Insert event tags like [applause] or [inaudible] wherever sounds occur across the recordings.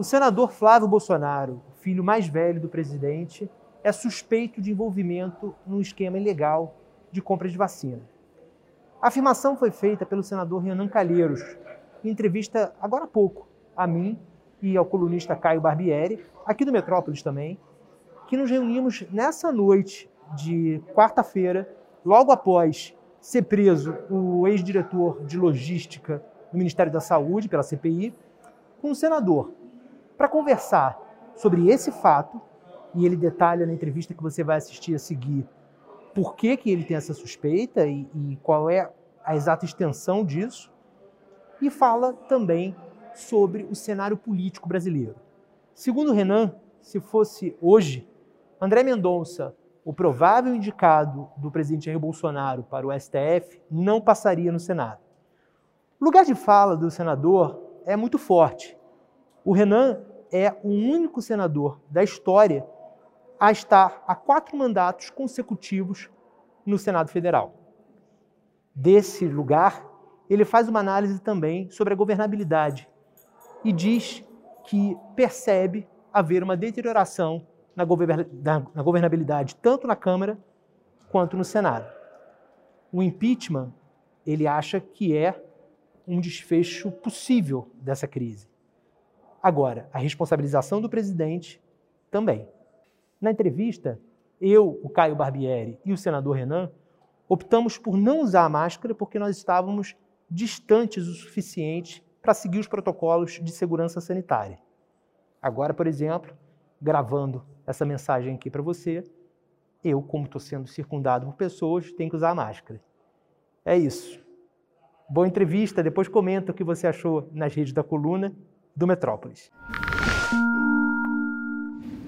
O senador Flávio Bolsonaro, filho mais velho do presidente, é suspeito de envolvimento num esquema ilegal de compra de vacina. A afirmação foi feita pelo senador Renan Calheiros, em entrevista agora há pouco, a mim e ao colunista Caio Barbieri, aqui do Metrópolis também, que nos reunimos nessa noite de quarta-feira, logo após ser preso o ex-diretor de logística do Ministério da Saúde, pela CPI, com o senador, para conversar sobre esse fato, e ele detalha na entrevista que você vai assistir a seguir por que, que ele tem essa suspeita e, e qual é a exata extensão disso, e fala também sobre o cenário político brasileiro. Segundo Renan, se fosse hoje, André Mendonça o provável indicado do presidente Jair Bolsonaro para o STF não passaria no Senado. O lugar de fala do senador é muito forte. O Renan é o único senador da história a estar há quatro mandatos consecutivos no Senado Federal. Desse lugar, ele faz uma análise também sobre a governabilidade e diz que percebe haver uma deterioração na governabilidade tanto na Câmara quanto no Senado. O impeachment, ele acha que é um desfecho possível dessa crise. Agora, a responsabilização do presidente também. Na entrevista, eu, o Caio Barbieri e o senador Renan optamos por não usar a máscara porque nós estávamos distantes o suficiente para seguir os protocolos de segurança sanitária. Agora, por exemplo, gravando essa mensagem aqui para você, eu, como estou sendo circundado por pessoas, tenho que usar a máscara. É isso. Boa entrevista, depois comenta o que você achou nas redes da coluna do Metrópolis.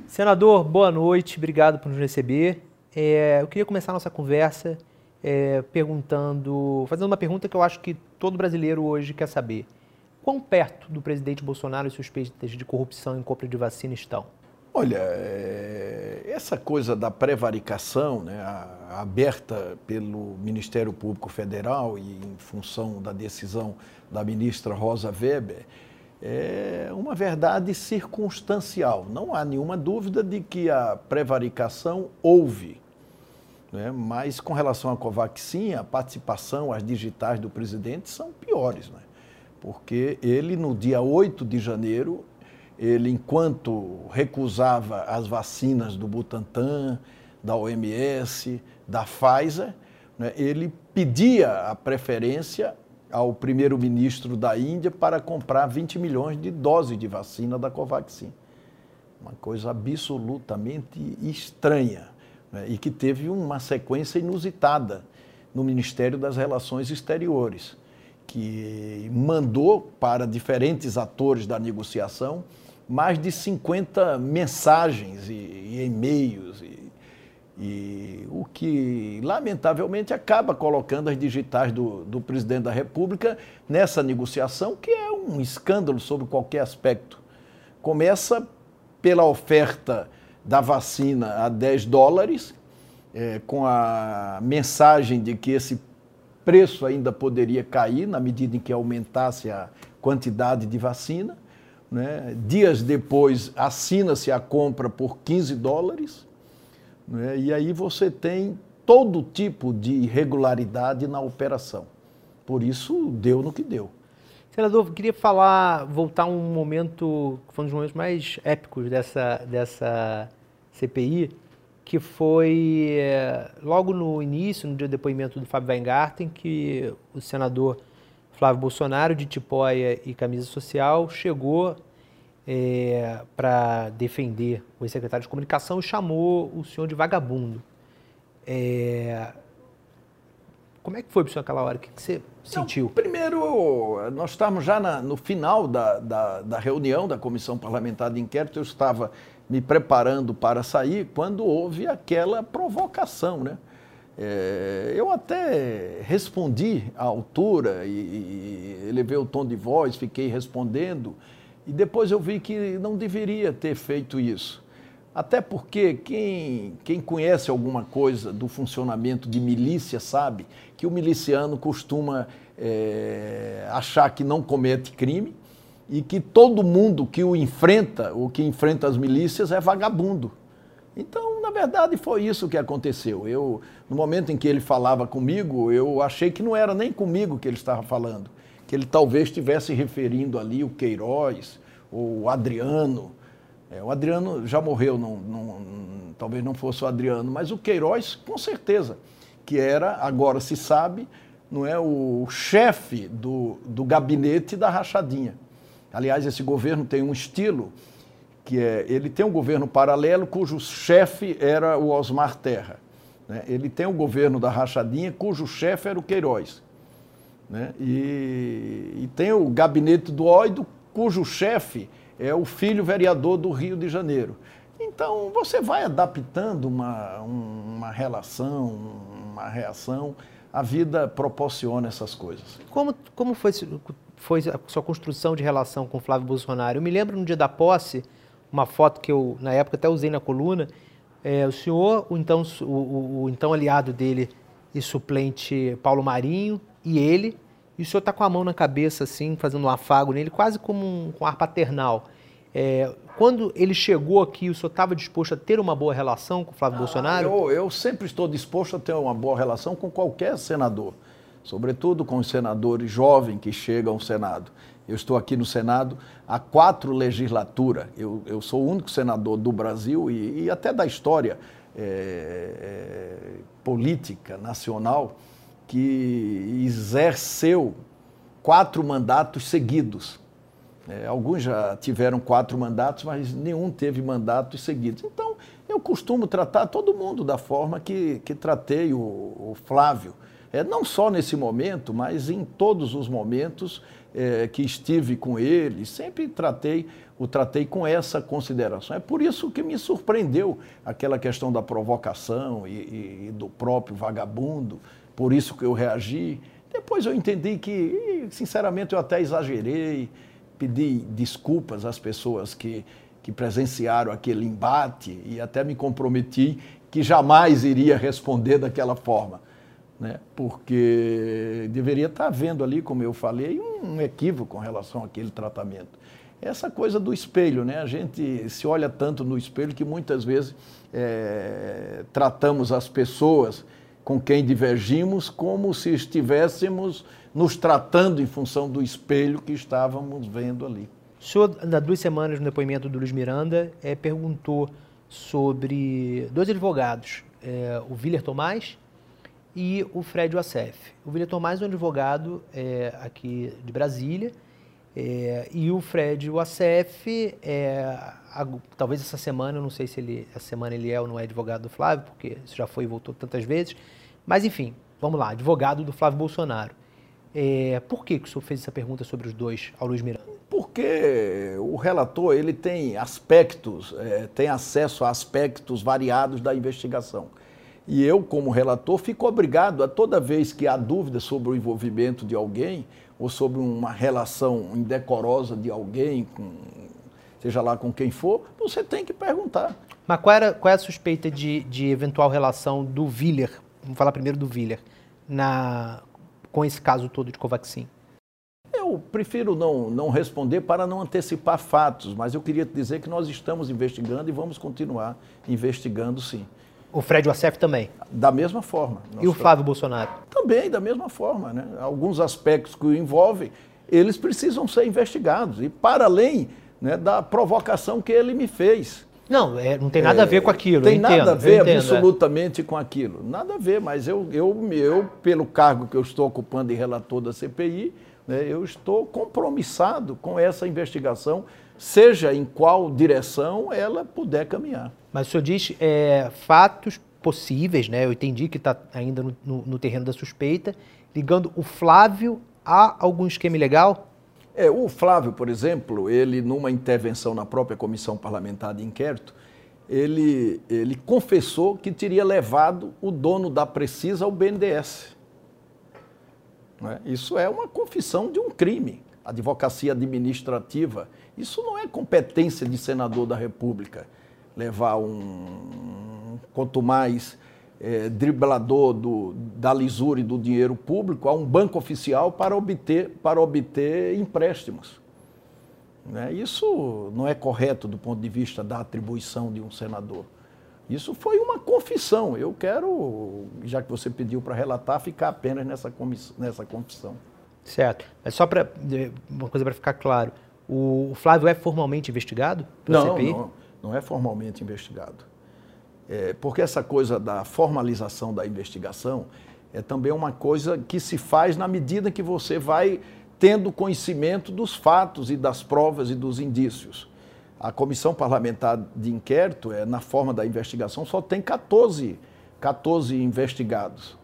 Senador, boa noite, obrigado por nos receber. É, eu queria começar nossa conversa é, perguntando, fazendo uma pergunta que eu acho que todo brasileiro hoje quer saber. Quão perto do presidente Bolsonaro e suspeitas de corrupção em compra de vacina estão? Olha, é, essa coisa da prevaricação, né, aberta pelo Ministério Público Federal e em função da decisão da ministra Rosa Weber, é uma verdade circunstancial. Não há nenhuma dúvida de que a prevaricação houve. Né? Mas com relação à Covaxin, a participação, as digitais do presidente são piores. Né? Porque ele, no dia 8 de janeiro, ele, enquanto recusava as vacinas do Butantan, da OMS, da Pfizer, né, ele pedia a preferência ao primeiro-ministro da Índia para comprar 20 milhões de doses de vacina da Covaxin. Uma coisa absolutamente estranha né, e que teve uma sequência inusitada no Ministério das Relações Exteriores, que mandou para diferentes atores da negociação mais de 50 mensagens e, e-mails, e, e, o que, lamentavelmente, acaba colocando as digitais do, do presidente da República nessa negociação, que é um escândalo sobre qualquer aspecto. Começa pela oferta da vacina a 10 dólares, é, com a mensagem de que esse preço ainda poderia cair na medida em que aumentasse a quantidade de vacina. Né? Dias depois, assina-se a compra por 15 dólares, né? e aí você tem todo tipo de irregularidade na operação. Por isso, deu no que deu. Senador, queria falar, voltar um momento, que foi um dos momentos mais épicos dessa, dessa CPI, que foi eh, logo no início, no dia do depoimento do Fábio Weingarten, que o senador Flávio Bolsonaro, de tipóia e camisa social, chegou é, para defender o ex-secretário de comunicação e chamou o senhor de vagabundo. É, como é que foi para o senhor aquela hora? O que, que você sentiu? Não, primeiro, nós estávamos já na, no final da, da, da, reunião da Comissão Parlamentar de Inquérito, eu estava me preparando para sair quando houve aquela provocação, né? É, eu até respondi à altura e, e elevei o tom de voz, fiquei respondendo, e depois eu vi que não deveria ter feito isso. Até porque quem, quem conhece alguma coisa do funcionamento de milícia sabe que o miliciano costuma é, achar que não comete crime e que todo mundo que o enfrenta, o que enfrenta as milícias, é vagabundo. Então, na verdade, foi isso que aconteceu. Eu, no momento em que ele falava comigo, eu achei que não era nem comigo que ele estava falando, que ele talvez estivesse referindo ali o Queiroz, ou o Adriano. É, o Adriano já morreu, não, não, talvez não fosse o Adriano, mas o Queiroz, com certeza, que era, agora se sabe, não é o chefe do, do gabinete da rachadinha. Aliás, esse governo tem um estilo que é, ele tem um governo paralelo cujo chefe era o Osmar Terra. Né? Ele tem o governo da rachadinha cujo chefe era o Queiroz. Né? E, e, tem o gabinete do Óido cujo chefe é o filho vereador do Rio de Janeiro. Então, você vai adaptando uma, uma relação, uma reação, a vida proporciona essas coisas. Como, como foi foi a sua construção de relação com Flávio Bolsonaro. Eu me lembro no dia da posse, uma foto que eu, na época, até usei na coluna, é, o senhor, o então, o, o, o, então aliado dele e suplente Paulo Marinho, e ele, e o senhor está com a mão na cabeça, assim, fazendo um afago nele, quase como um, com um ar paternal. É, quando ele chegou aqui, o senhor estava disposto a ter uma boa relação com o Flávio ah, Bolsonaro? Eu, eu sempre estou disposto a ter uma boa relação com qualquer senador sobretudo com os senadores jovens que chegam ao Senado. Eu estou aqui no Senado há quatro legislaturas. Eu, eu sou o único senador do Brasil e, e até da história é, é, política nacional que exerceu quatro mandatos seguidos. É, alguns já tiveram quatro mandatos, mas nenhum teve mandatos seguidos. Então, eu costumo tratar todo mundo da forma que, que tratei o, o Flávio é, não só nesse momento, mas em todos os momentos é, que estive com ele, sempre tratei, o tratei com essa consideração. É por isso que me surpreendeu aquela questão da provocação e, e, e do próprio vagabundo, por isso que eu reagi. Depois eu entendi que, sinceramente, eu até exagerei, pedi desculpas às pessoas que, que presenciaram aquele embate e até me comprometi que jamais iria responder daquela forma né? porque deveria estar havendo ali, como eu falei, um equívoco com relação àquele tratamento. Essa coisa do espelho, né? a gente se olha tanto no espelho que muitas vezes é, tratamos as pessoas com quem divergimos como se estivéssemos nos tratando em função do espelho que estávamos vendo ali. O senhor, há duas semanas, no depoimento do Luiz Miranda, é, perguntou sobre dois advogados, é, o Willer Tomás e o Fred Wassef. O William Tomás é um advogado é, aqui de Brasília é, e o Fred Wassef, é, a, talvez essa semana, eu não sei se ele, essa semana ele é ou não é advogado do Flávio, porque isso já foi e voltou tantas vezes, mas enfim, vamos lá, advogado do Flávio Bolsonaro. É, por que, que o senhor fez essa pergunta sobre os dois ao Luiz Miranda? Porque o relator ele tem aspectos, é, tem acesso a aspectos variados da investigação. E eu, como relator, fico obrigado a toda vez que há dúvida sobre o envolvimento de alguém ou sobre uma relação indecorosa de alguém, com, seja lá com quem for, você tem que perguntar. Mas qual, era, qual é a suspeita de, de eventual relação do Viller, vamos falar primeiro do Viller, na, com esse caso todo de Covaxin? Eu prefiro não, não responder para não antecipar fatos, mas eu queria dizer que nós estamos investigando e vamos continuar investigando sim. O Fred Wassef também? Da mesma forma. E o Flávio Bolsonaro? Também, da mesma forma. Né? Alguns aspectos que o envolvem, eles precisam ser investigados. E para além né, da provocação que ele me fez. Não, é, não tem nada é, a ver com aquilo. Tem entendo, nada a ver entendo, é. absolutamente é. com aquilo. Nada a ver, mas eu, eu, eu, pelo cargo que eu estou ocupando em relator da CPI, né, eu estou compromissado com essa investigação, seja em qual direção ela puder caminhar. Mas o senhor diz é, fatos possíveis, né? Eu entendi que está ainda no, no, no, terreno da suspeita, ligando o Flávio a algum esquema ilegal? É, o Flávio, por exemplo, ele numa intervenção na própria comissão parlamentar de inquérito, ele, ele confessou que teria levado o dono da Precisa ao BNDES. É? Isso é uma confissão de um crime. Advocacia administrativa. Isso não é competência de senador da República levar um, quanto mais é, driblador do, da lisura e do dinheiro público a um banco oficial para obter, para obter empréstimos. Né? Isso não é correto do ponto de vista da atribuição de um senador. Isso foi uma confissão. Eu quero, já que você pediu para relatar, ficar apenas nessa, nessa confissão. Certo. Mas só para uma coisa para ficar claro, o Flávio é formalmente investigado pela não, CPI? Não, não é formalmente investigado. É, porque essa coisa da formalização da investigação é também uma coisa que se faz na medida que você vai tendo conhecimento dos fatos e das provas e dos indícios. A comissão parlamentar de inquérito, é, na forma da investigação, só tem 14, 14 investigados.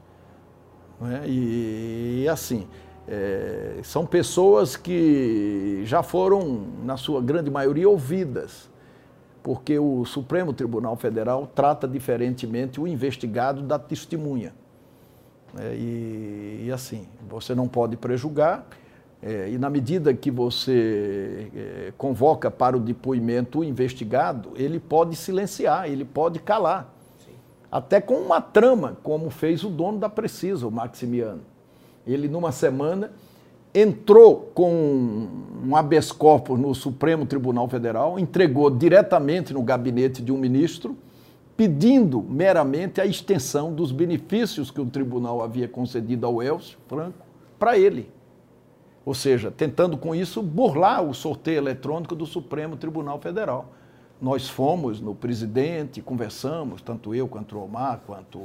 Né? E, e, assim, é, são pessoas que já foram, na sua grande maioria, ouvidas, porque o Supremo Tribunal Federal trata diferentemente o investigado da testemunha. É, e, e, assim, você não pode prejugar, é, e na medida que você é, convoca para o depoimento o investigado, ele pode silenciar, ele pode calar. Sim. Até com uma trama, como fez o dono da Precisa, o Maximiano. Ele, numa semana, entrou com um habeas corpus no Supremo Tribunal Federal, entregou diretamente no gabinete de um ministro pedindo meramente a extensão dos benefícios que o tribunal havia concedido ao Elcio Franco para ele. Ou seja, tentando com isso burlar o sorteio eletrônico do Supremo Tribunal Federal. Nós fomos no presidente, conversamos, tanto eu quanto o Omar, quanto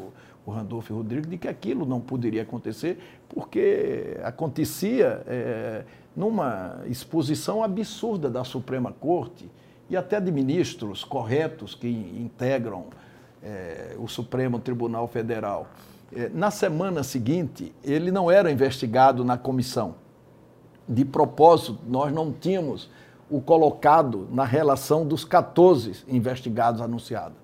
o Randolfo Rodrigues, de que aquilo não poderia acontecer, porque acontecia é, numa exposição absurda da Suprema Corte e até de ministros corretos que integram é, o Supremo Tribunal Federal. É, na semana seguinte, ele não era investigado na comissão. De propósito, nós não tínhamos o colocado na relação dos 14 investigados anunciados.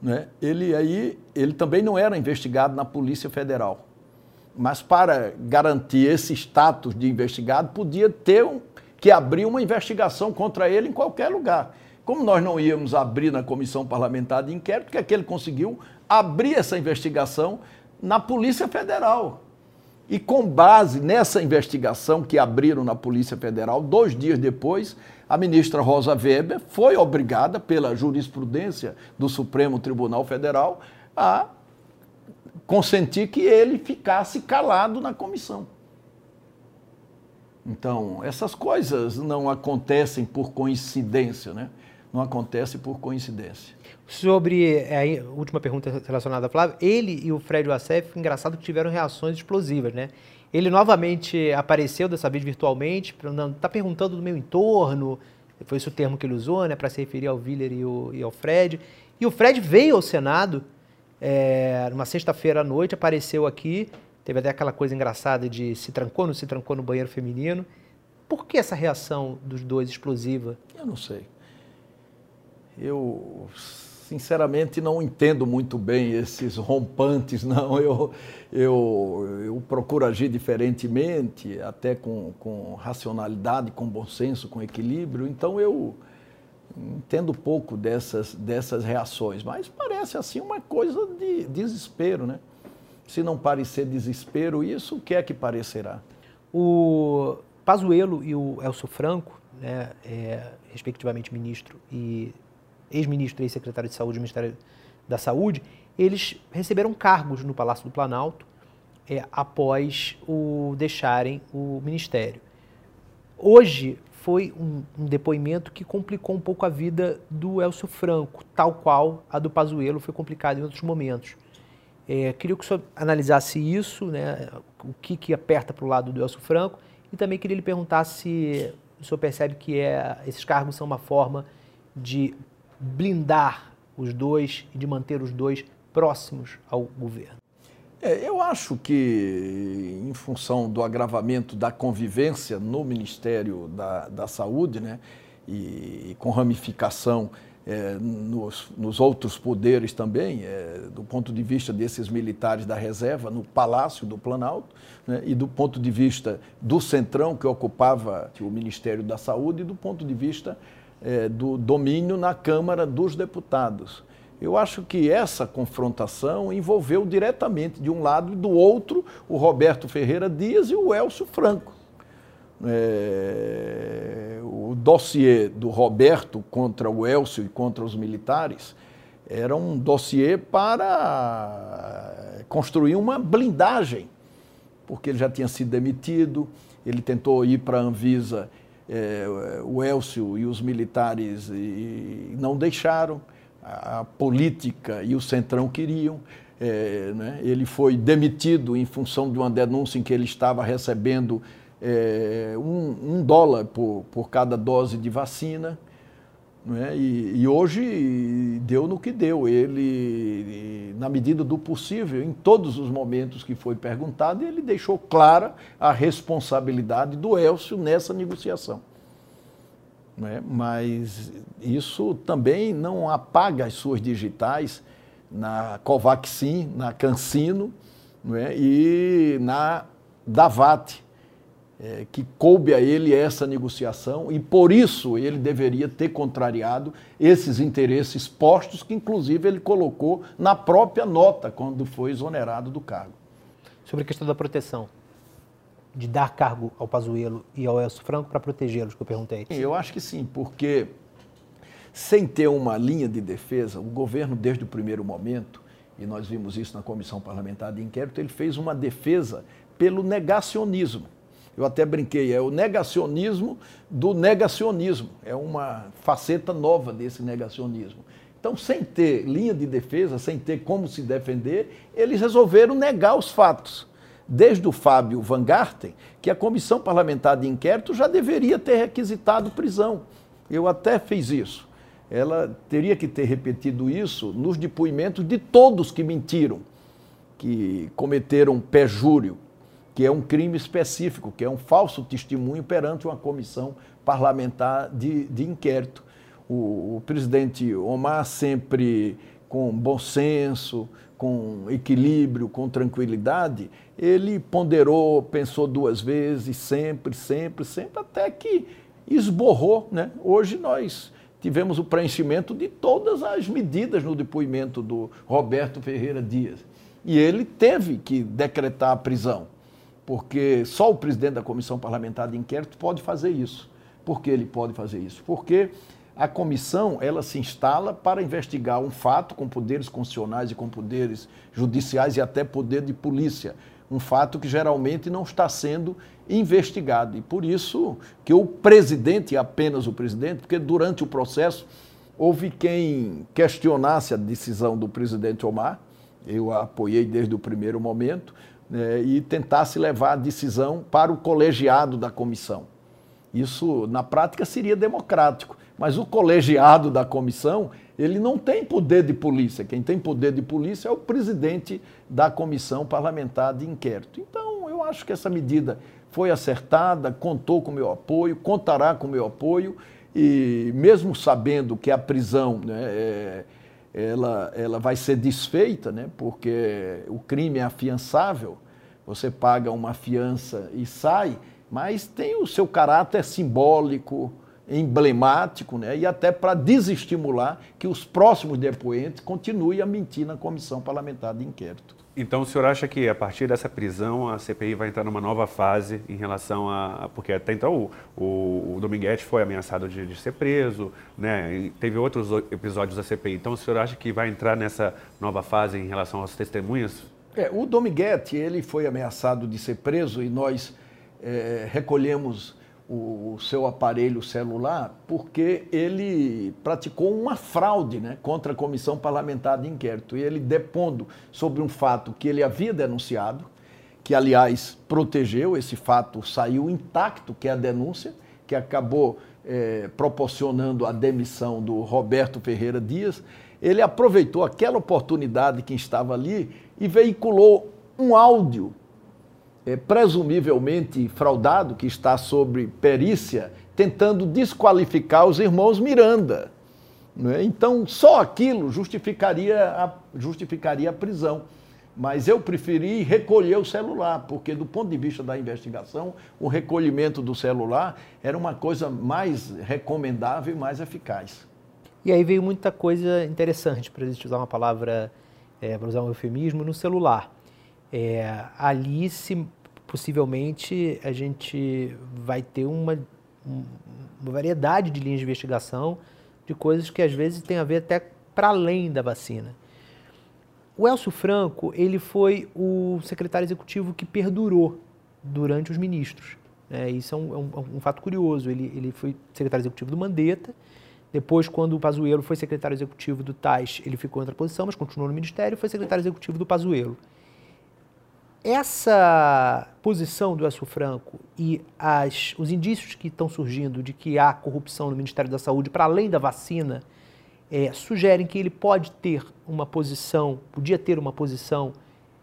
Né? Ele aí, ele também não era investigado na Polícia Federal. Mas para garantir esse status de investigado, podia ter um, que abrir uma investigação contra ele em qualquer lugar. Como nós não íamos abrir na comissão parlamentar de inquérito, que é que ele conseguiu abrir essa investigação na Polícia Federal. E com base nessa investigação que abriram na Polícia Federal, dois dias depois, a ministra Rosa Weber foi obrigada, pela jurisprudência do Supremo Tribunal Federal, a consentir que ele ficasse calado na comissão. Então, essas coisas não acontecem por coincidência, né? não acontece por coincidência. Sobre é, a última pergunta relacionada a Flávio, ele e o Fred Wassef, engraçado que tiveram reações explosivas, né? Ele novamente apareceu, dessa vez virtualmente, está perguntando do meu entorno, foi esse o termo que ele usou, né, para se referir ao Willer e, e, ao Fred. E o Fred veio ao Senado é, numa sexta-feira à noite, apareceu aqui, teve até aquela coisa engraçada de se trancou, não se trancou no banheiro feminino. Por que essa reação dos dois explosiva? Eu não sei. Eu, sinceramente, não entendo muito bem esses rompantes, [laughs] não. Eu, eu, eu procuro agir diferentemente, até com, com racionalidade, com bom senso, com equilíbrio. Então, eu entendo pouco dessas, dessas reações, mas parece assim uma coisa de desespero, né? Se não parecer desespero, isso o que é que parecerá? O Pazuello e o Elcio Franco, né, é, respectivamente ministro e ex-ministro e ex-secretário de Saúde do Ministério da Saúde, eles receberam cargos no Palácio do Planalto é, após o deixarem o ministério. Hoje foi um, um, depoimento que complicou um pouco a vida do Elcio Franco, tal qual a do Pazuello foi complicada em outros momentos. É, queria que o senhor analisasse isso, né, o que, que aperta para o lado do Elcio Franco, e também queria lhe perguntar se o senhor percebe que é, esses cargos são uma forma de blindar os dois e de manter os dois próximos ao governo? É, eu acho que, em função do agravamento da convivência no Ministério da, da Saúde, né, e, e com ramificação é, nos, nos, outros poderes também, é, do ponto de vista desses militares da reserva, no Palácio do Planalto, né, e do ponto de vista do Centrão, que ocupava o Ministério da Saúde, e do ponto de vista é, do domínio na Câmara dos Deputados. Eu acho que essa confrontação envolveu diretamente, de um lado e do outro, o Roberto Ferreira Dias e o Elcio Franco. É, o dossiê do Roberto contra o Elcio e contra os militares era um dossiê para construir uma blindagem, porque ele já tinha sido demitido, ele tentou ir para a Anvisa, é, o Elcio e os militares e não deixaram, a, política e o Centrão queriam. É, né? Ele foi demitido em função de uma denúncia em que ele estava recebendo é, um, um, dólar por, por cada dose de vacina. Né? E, e, hoje deu no que deu. Ele, na medida do possível, em todos os momentos que foi perguntado, ele deixou clara a responsabilidade do Elcio nessa negociação. Né? Mas isso também não apaga as suas digitais na Covaxin, na Cancino né? e na Davat, é, que coube a ele essa negociação e por isso ele deveria ter contrariado esses interesses postos que inclusive ele colocou na própria nota quando foi exonerado do cargo. Sobre a questão da proteção, de dar cargo ao Pazuello e ao Elcio Franco para protegê-los, que eu perguntei. Eu acho que sim, porque sem ter uma linha de defesa, o governo desde o primeiro momento, e nós vimos isso na comissão parlamentar de inquérito, ele fez uma defesa pelo negacionismo eu até brinquei, é o negacionismo do negacionismo. É uma faceta nova desse negacionismo. Então, sem ter linha de defesa, sem ter como se defender, eles resolveram negar os fatos. Desde o Fábio Van Garten, que a comissão parlamentar de inquérito já deveria ter requisitado prisão. Eu até fiz isso. Ela teria que ter repetido isso nos depoimentos de todos que mentiram, que cometeram perjúrio que é um crime específico, que é um falso testemunho perante uma comissão parlamentar de, de inquérito. O, o presidente Omar sempre com bom senso, com equilíbrio, com tranquilidade, ele ponderou, pensou duas vezes, sempre, sempre, sempre, até que esborrou. Né? Hoje nós tivemos o preenchimento de todas as medidas no depoimento do Roberto Ferreira Dias. E ele teve que decretar a prisão porque só o presidente da comissão parlamentar de inquérito pode fazer isso. Por que ele pode fazer isso? Porque a comissão ela se instala para investigar um fato com poderes constitucionais e com poderes judiciais e até poder de polícia, um fato que geralmente não está sendo investigado. E por isso que o presidente, apenas o presidente, porque durante o processo houve quem questionasse a decisão do presidente Omar, eu a apoiei desde o primeiro momento, né, e tentasse levar a decisão para o colegiado da comissão. Isso, na prática, seria democrático, mas o colegiado da comissão, ele não tem poder de polícia. Quem tem poder de polícia é o presidente da comissão parlamentar de inquérito. Então, eu acho que essa medida foi acertada, contou com o meu apoio, contará com o meu apoio, e mesmo sabendo que a prisão né, é, ela, ela vai ser desfeita, né? porque o crime é afiançável, você paga uma fiança e sai, mas tem o seu caráter simbólico, emblemático, né? e até para desestimular que os próximos depoentes continuem a mentir na comissão parlamentar de inquérito. Então, o senhor acha que a partir dessa prisão a CPI vai entrar numa nova fase em relação a. Porque até então o, o, o Dominguete foi ameaçado de, de, ser preso, né? Teve outros episódios da CPI. Então, o senhor acha que vai entrar nessa nova fase em relação às testemunhas? É, o Dominguete ele foi ameaçado de ser preso e nós é, recolhemos o, seu aparelho celular porque ele praticou uma fraude né, contra a Comissão Parlamentar de Inquérito. E ele depondo sobre um fato que ele havia denunciado, que aliás protegeu, esse fato saiu intacto, que é a denúncia, que acabou é, proporcionando a demissão do Roberto Ferreira Dias. Ele aproveitou aquela oportunidade que estava ali e veiculou um áudio é, presumivelmente fraudado, que está sob perícia, tentando desqualificar os irmãos Miranda. É? Então, só aquilo justificaria a, justificaria a prisão. Mas eu preferi recolher o celular, porque, do ponto de vista da investigação, o recolhimento do celular era uma coisa mais recomendável e mais eficaz. E aí veio muita coisa interessante, para usar uma palavra, é, para usar um eufemismo, no celular. É, ali se possivelmente a gente vai ter uma, uma variedade de linhas de investigação, de coisas que às vezes têm a ver até para além da vacina. O Elcio Franco, ele foi o secretário executivo que perdurou durante os ministros. Né? Isso é um, é um, é um, fato curioso. Ele, ele foi secretário executivo do Mandetta, depois, quando o Pazuello foi secretário executivo do TAIS, ele ficou em outra posição, mas continuou no ministério e foi secretário executivo do Pazuello. Essa posição do Elcio Franco e as, os indícios que estão surgindo de que há corrupção no Ministério da Saúde, para além da vacina, é, sugerem que ele pode ter uma posição, podia ter uma posição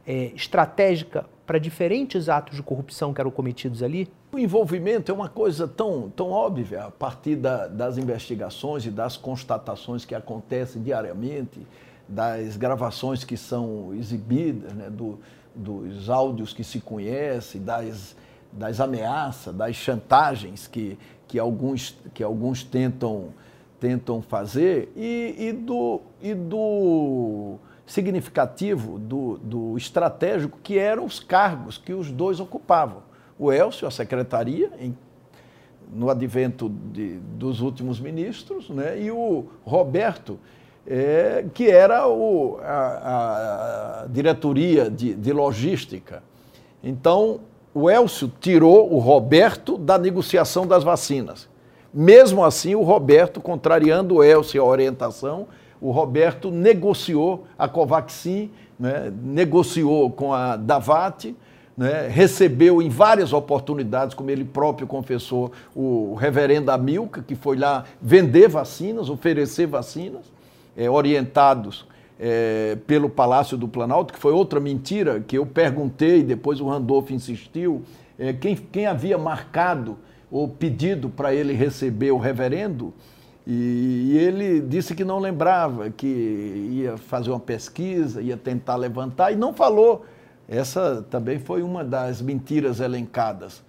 é, estratégica para diferentes atos de corrupção que eram cometidos ali? O envolvimento é uma coisa tão, tão óbvia a partir da, das investigações e das constatações que acontecem diariamente, das gravações que são exibidas, né, do, dos áudios que se conhecem, das, das ameaças, das chantagens que, que, alguns, que alguns tentam, tentam fazer e, e do. E do significativo do, do estratégico que eram os cargos que os dois ocupavam. O Elcio, a secretaria, em, no advento de, dos últimos ministros, né, e o Roberto, é, que era o, a, a diretoria de, de logística. Então, o Elcio tirou o Roberto da negociação das vacinas. Mesmo assim, o Roberto, contrariando o Elcio a orientação, o Roberto negociou a Covaxin, né, negociou com a Davat, né, recebeu em várias oportunidades, como ele próprio confessou, o reverendo Amilca, que foi lá vender vacinas, oferecer vacinas, é, orientados é, pelo Palácio do Planalto, que foi outra mentira que eu perguntei, depois o Randolph insistiu, é, quem, quem havia marcado ou pedido para ele receber o reverendo, e, ele disse que não lembrava, que ia fazer uma pesquisa, ia tentar levantar e não falou. Essa também foi uma das mentiras elencadas,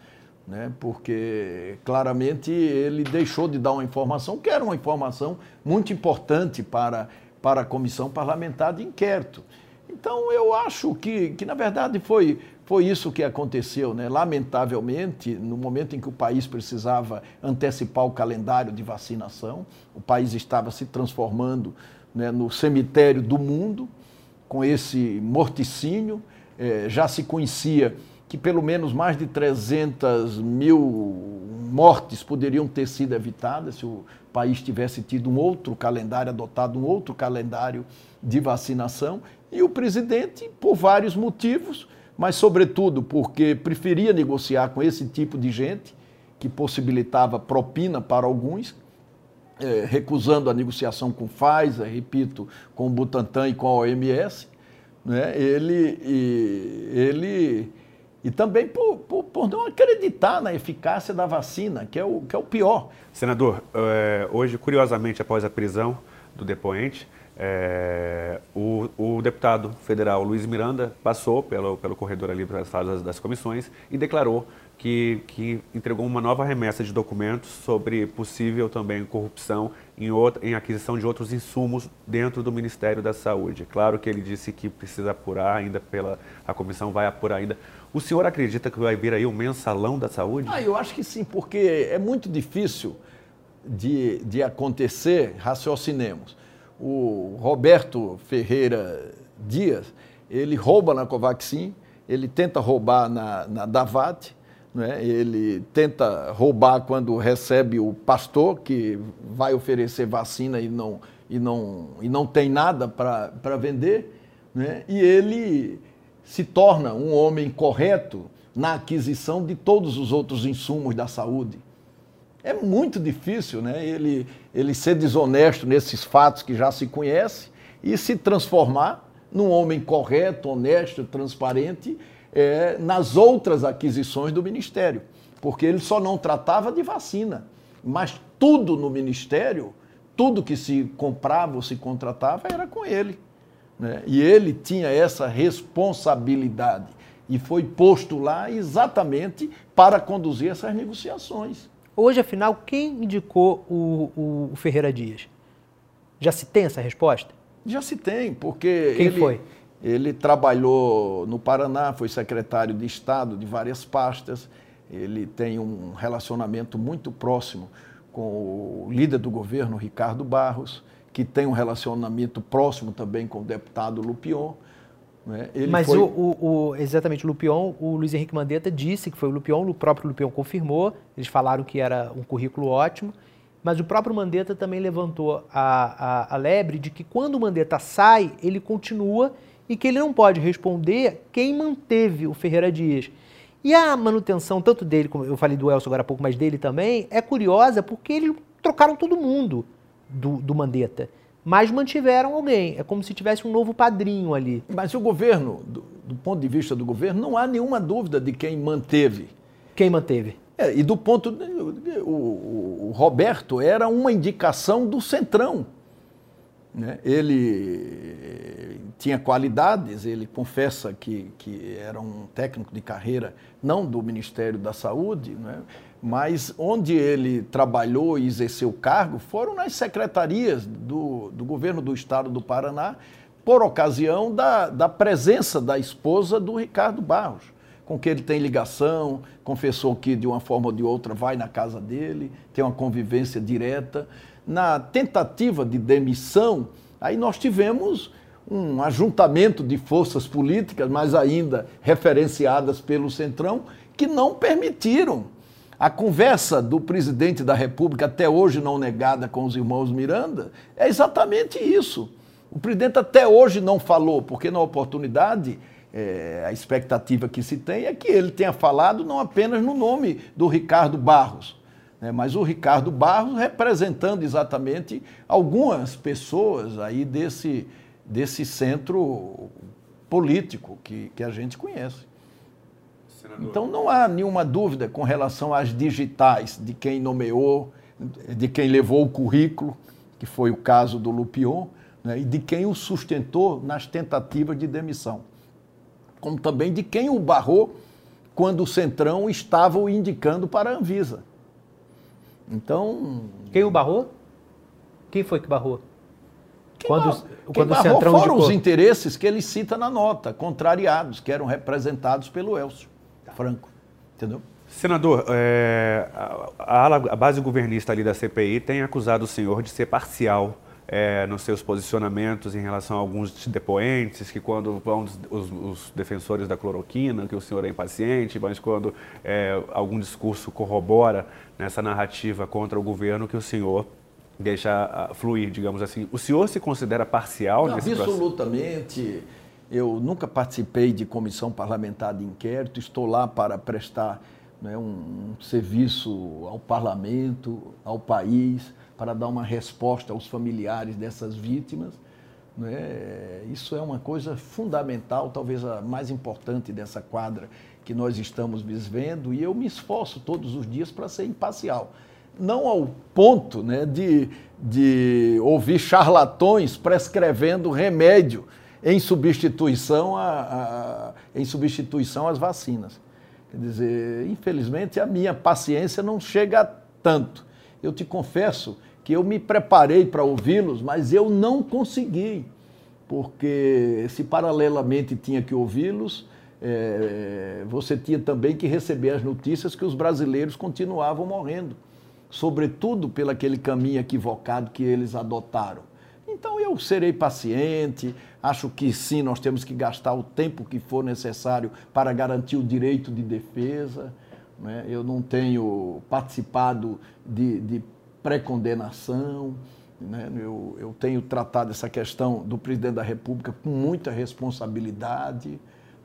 né? porque claramente ele deixou de dar uma informação que era uma informação muito importante para, para a comissão parlamentar de inquérito. Então eu acho que, que na verdade foi foi isso que aconteceu, né? Lamentavelmente, no momento em que o país precisava antecipar o calendário de vacinação, o país estava se transformando né, no cemitério do mundo, com esse morticínio. É, já se conhecia que pelo menos mais de 300 mil mortes poderiam ter sido evitadas se o país tivesse tido um outro calendário, adotado um outro calendário de vacinação. E o presidente, por vários motivos, mas, sobretudo, porque preferia negociar com esse tipo de gente, que possibilitava propina para alguns, é, recusando a negociação com Pfizer, repito, com o Butantan e com a OMS. Né? Ele, ele e também por, por, por, não acreditar na eficácia da vacina, que é o, que é o pior. Senador, é, hoje, curiosamente, após a prisão do depoente, é, o, o, deputado federal Luiz Miranda passou pelo, pelo corredor ali para as salas das comissões e declarou que, que entregou uma nova remessa de documentos sobre possível também corrupção em, outra, em aquisição de outros insumos dentro do Ministério da Saúde. Claro que ele disse que precisa apurar ainda pela a comissão vai apurar ainda. O senhor acredita que vai vir aí um mensalão da saúde? Ah, eu acho que sim, porque é muito difícil de, de acontecer, raciocinemos o Roberto Ferreira Dias, ele rouba na Covaxin, ele tenta roubar na, na Davat, né? ele tenta roubar quando recebe o pastor, que vai oferecer vacina e não, e não, e não tem nada para vender, né? e ele se torna um homem correto na aquisição de todos os outros insumos da saúde. É muito difícil né, ele, ele ser desonesto nesses fatos que já se conhece e se transformar num homem correto, honesto, transparente é, nas outras aquisições do Ministério. Porque ele só não tratava de vacina, mas tudo no Ministério, tudo que se comprava ou se contratava era com ele. Né? E ele tinha essa responsabilidade e foi posto lá exatamente para conduzir essas negociações. Hoje, afinal, quem indicou o, o Ferreira Dias? Já se tem essa resposta? Já se tem, porque. Quem ele, foi? Ele trabalhou no Paraná, foi secretário de Estado de várias pastas, ele tem um relacionamento muito próximo com o líder do governo, Ricardo Barros, que tem um relacionamento próximo também com o deputado Lupion. Né? Mas foi... o, o, o, exatamente o Lupion, o Luiz Henrique Mandetta disse que foi o Lupion, o próprio Lupion confirmou, eles falaram que era um currículo ótimo, mas o próprio Mandetta também levantou a, a, a lebre de que quando o Mandetta sai, ele continua e que ele não pode responder quem manteve o Ferreira Dias. E a manutenção, tanto dele, como eu falei do Elcio agora há pouco, mas dele também, é curiosa porque eles trocaram todo mundo do, do Mandetta mas mantiveram alguém. É como se tivesse um novo padrinho ali. Mas o governo, do, do ponto de vista do governo, não há nenhuma dúvida de quem manteve. Quem manteve? É, e do ponto. O, o, o, Roberto era uma indicação do Centrão. Né? Ele tinha qualidades, ele confessa que, que era um técnico de carreira, não do Ministério da Saúde, né? Mas onde ele trabalhou e exerceu cargo foram nas secretarias do, do governo do estado do Paraná, por ocasião da, da presença da esposa do Ricardo Barros, com quem ele tem ligação, confessou que de uma forma ou de outra vai na casa dele, tem uma convivência direta. Na tentativa de demissão, aí nós tivemos um ajuntamento de forças políticas, mas ainda referenciadas pelo Centrão, que não permitiram a conversa do presidente da República, até hoje não negada com os irmãos Miranda, é exatamente isso. O presidente até hoje não falou, porque na oportunidade, é, a expectativa que se tem é que ele tenha falado não apenas no nome do Ricardo Barros, né, mas o Ricardo Barros representando exatamente algumas pessoas aí desse, desse centro político que, que a gente conhece. Então não há nenhuma dúvida com relação às digitais de quem nomeou, de quem levou o currículo, que foi o caso do Lupion, né, e de quem o sustentou nas tentativas de demissão. Como também de quem o barrou quando o Centrão estava o indicando para a Anvisa. Então. Quem o barrou? Quem foi que barrou? Quem quando, barrou, quando quem o Centrão foram indicou... os interesses que ele cita na nota, contrariados, que eram representados pelo Elcio. Franco. Entendeu? Senador, é, a, ala, a, base governista ali da CPI tem acusado o senhor de ser parcial é, nos seus posicionamentos em relação a alguns depoentes, que quando vão os, os, defensores da cloroquina, que o senhor é impaciente, mas quando é, algum discurso corrobora nessa narrativa contra o governo, que o senhor deixa fluir, digamos assim. O senhor se considera parcial Não, nesse absolutamente. Processo? Eu nunca participei de comissão parlamentar de inquérito, estou lá para prestar né, um, um serviço ao parlamento, ao país, para dar uma resposta aos familiares dessas vítimas. Né? Isso é uma coisa fundamental, talvez a mais importante dessa quadra que nós estamos vivendo, e eu me esforço todos os dias para ser imparcial. Não ao ponto né, de, de ouvir charlatões prescrevendo remédio em substituição, a, a, em substituição às vacinas. Quer dizer, infelizmente a minha paciência não chega tanto. Eu te confesso que eu me preparei para ouvi-los, mas eu não consegui, porque se paralelamente tinha que ouvi-los, é, você tinha também que receber as notícias que os brasileiros continuavam morrendo, sobretudo pelo aquele caminho equivocado que eles adotaram. Então eu serei paciente, acho que sim, nós temos que gastar o tempo que for necessário para garantir o direito de defesa. Né? Eu não tenho participado de, de pré-condenação. Né? Eu, eu tenho tratado essa questão do presidente da República com muita responsabilidade,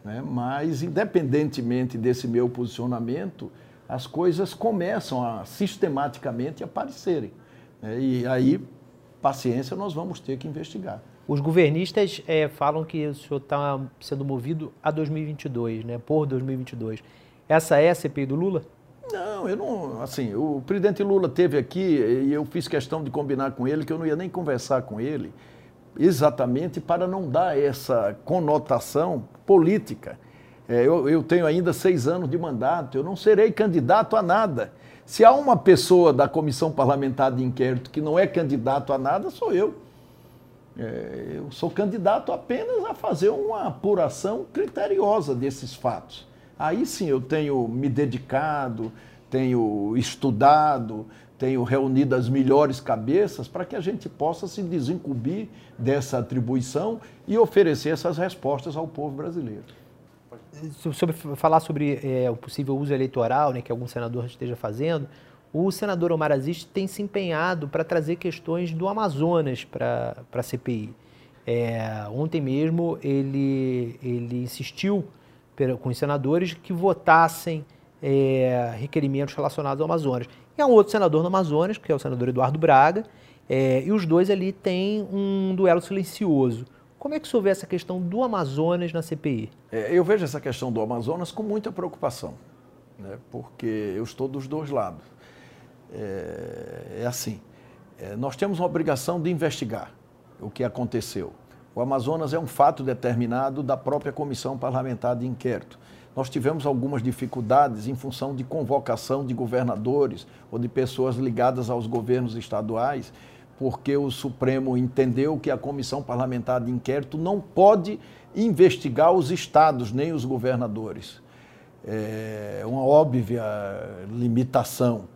né? mas, independentemente desse meu posicionamento, as coisas começam a sistematicamente aparecerem. Né? E aí paciência, nós vamos ter que investigar. Os governistas é, falam que o senhor está sendo movido a 2022, né, por 2022. Essa é a CPI do Lula? Não, eu não. Assim, o presidente Lula teve aqui e eu fiz questão de combinar com ele que eu não ia nem conversar com ele, exatamente para não dar essa conotação política. É, eu, eu tenho ainda seis anos de mandato, eu não serei candidato a nada. Se há uma pessoa da comissão parlamentar de inquérito que não é candidato a nada, sou eu. É, eu sou candidato apenas a fazer uma apuração criteriosa desses fatos. Aí sim eu tenho me dedicado, tenho estudado, tenho reunido as melhores cabeças para que a gente possa se desincumbir dessa atribuição e oferecer essas respostas ao povo brasileiro. Sobre falar sobre é, o possível uso eleitoral, né, que algum senador esteja fazendo, o senador Omar Aziz tem se empenhado para trazer questões do Amazonas para a CPI. É, ontem mesmo ele, ele insistiu com os senadores que votassem é, requerimentos relacionados ao Amazonas. E há um outro senador no Amazonas, que é o senador Eduardo Braga, é, e os dois ali têm um duelo silencioso. Como é que se vê essa questão do Amazonas na CPI? É, eu vejo essa questão do Amazonas com muita preocupação, né, porque eu estou dos dois lados é, é assim: é, nós temos uma obrigação de investigar o que aconteceu. O Amazonas é um fato determinado da própria comissão parlamentar de inquérito. Nós tivemos algumas dificuldades em função de convocação de governadores ou de pessoas ligadas aos governos estaduais, porque o Supremo entendeu que a comissão parlamentar de inquérito não pode investigar os estados nem os governadores. É uma óbvia limitação.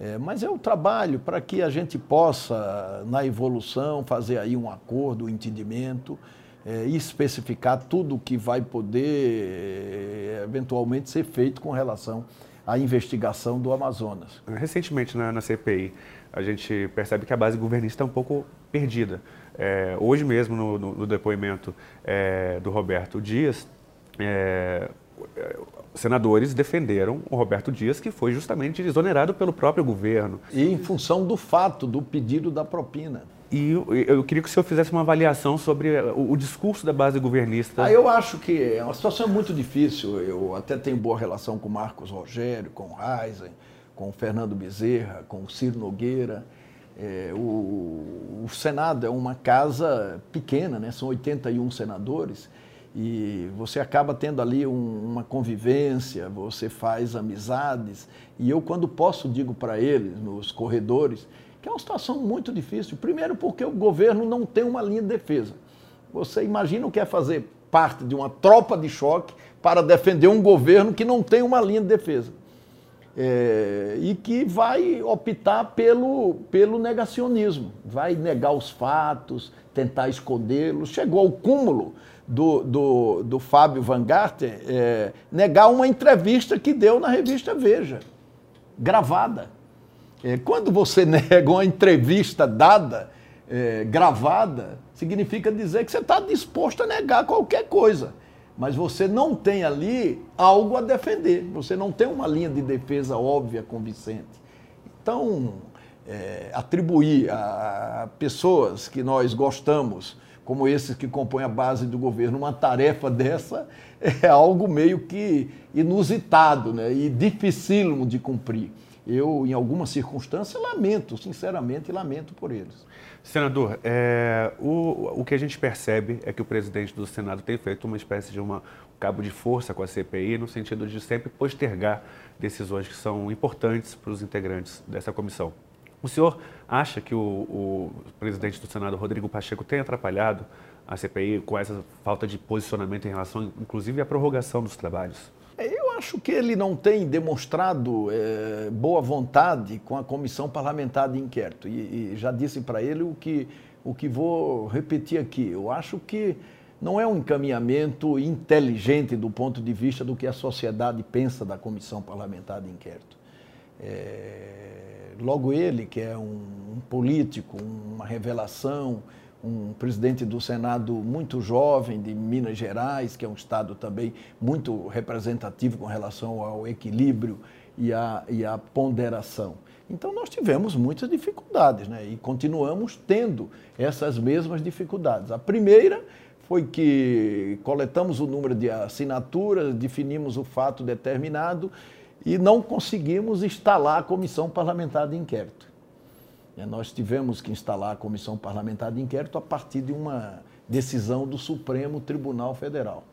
É, mas é o trabalho para que a gente possa, na evolução, fazer aí um acordo, um entendimento, é, especificar tudo o que vai poder é, eventualmente ser feito com relação à investigação do Amazonas. Recentemente na, na CPI, a gente percebe que a base governista é um pouco perdida. É, hoje mesmo, no, no, no depoimento é, do Roberto Dias, é, senadores defenderam o Roberto Dias, que foi justamente exonerado pelo próprio governo. E em função do fato do pedido da propina. E eu queria que o senhor fizesse uma avaliação sobre o, discurso da base governista. Ah, eu acho que é uma situação muito difícil. Eu até tenho boa relação com Marcos Rogério, com o Heisen, com Fernando Bezerra, com Ciro Nogueira. É, o, o Senado é uma casa pequena, né? são 81 senadores e você acaba tendo ali um, uma convivência, você faz amizades. E eu, quando posso, digo para eles, nos corredores, que é uma situação muito difícil. Primeiro, porque o governo não tem uma linha de defesa. Você imagina o que é fazer parte de uma tropa de choque para defender um governo que não tem uma linha de defesa. É, e que vai optar pelo, pelo negacionismo, vai negar os fatos, tentar escondê-los. Chegou ao cúmulo do, do, do Fábio Van Garten é, negar uma entrevista que deu na revista Veja, gravada. É, quando você [laughs] nega uma entrevista dada, é, gravada, significa dizer que você está disposto a negar qualquer coisa. Mas você não tem ali algo a defender, você não tem uma linha de defesa óbvia, convincente. Então, é, atribuir a, pessoas que nós gostamos como esses que compõem a base do governo, uma tarefa dessa [laughs] é algo meio que inusitado né? e dificílimo de cumprir. Eu, em algumas circunstâncias, lamento, sinceramente, lamento por eles. Senador, é, o, o que a gente percebe é que o presidente do Senado tem feito uma espécie de uma cabo de força com a CPI, no sentido de sempre postergar decisões que são importantes para os integrantes dessa comissão. O senhor acha que o, o, presidente do Senado, Rodrigo Pacheco, tem atrapalhado a CPI com essa falta de posicionamento em relação, inclusive, à prorrogação dos trabalhos? Eu acho que ele não tem demonstrado é, boa vontade com a comissão parlamentar de inquérito. E, e já disse para ele o que, o que vou repetir aqui. Eu acho que não é um encaminhamento inteligente do ponto de vista do que a sociedade pensa da comissão parlamentar de inquérito. É, logo ele, que é um, um político, uma revelação, um presidente do Senado muito jovem, de Minas Gerais, que é um estado também muito representativo com relação ao equilíbrio e à, e à ponderação. Então, nós tivemos muitas dificuldades né? e continuamos tendo essas mesmas dificuldades. A primeira foi que coletamos o número de assinaturas, definimos o fato determinado e não conseguimos instalar a comissão parlamentar de inquérito. É, nós tivemos que instalar a comissão parlamentar de inquérito a partir de uma decisão do Supremo Tribunal Federal.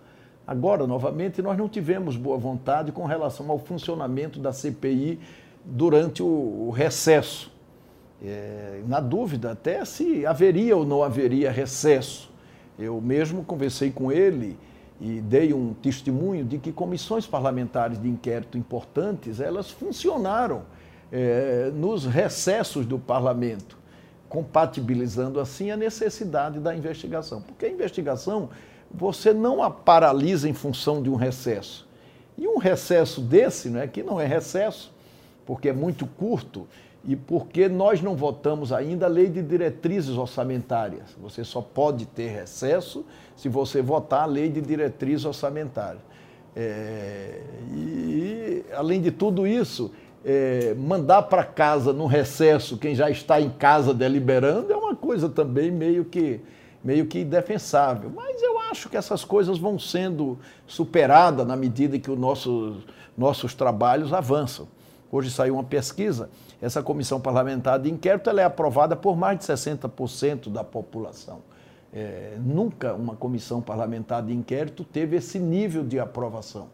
Agora, novamente, nós não tivemos boa vontade com relação ao funcionamento da CPI durante o, recesso. É, na dúvida até se haveria ou não haveria recesso. Eu mesmo conversei com ele e dei um testemunho de que comissões parlamentares de inquérito importantes, elas funcionaram é, nos recessos do parlamento, compatibilizando assim a necessidade da investigação. Porque a investigação você não a paralisa em função de um recesso. E um recesso desse, né, que não é recesso, porque é muito curto e porque nós não votamos ainda a lei de diretrizes orçamentárias. Você só pode ter recesso se você votar a lei de diretrizes orçamentárias. É, e, além de tudo isso, é, mandar para casa no recesso quem já está em casa deliberando é uma coisa também meio que, meio que indefensável. Mas eu acho que essas coisas vão sendo superadas na medida que os nossos, nossos trabalhos avançam. Hoje saiu uma pesquisa, essa comissão parlamentar de inquérito ela é aprovada por mais de 60% da população. É, nunca uma comissão parlamentar de inquérito teve esse nível de aprovação.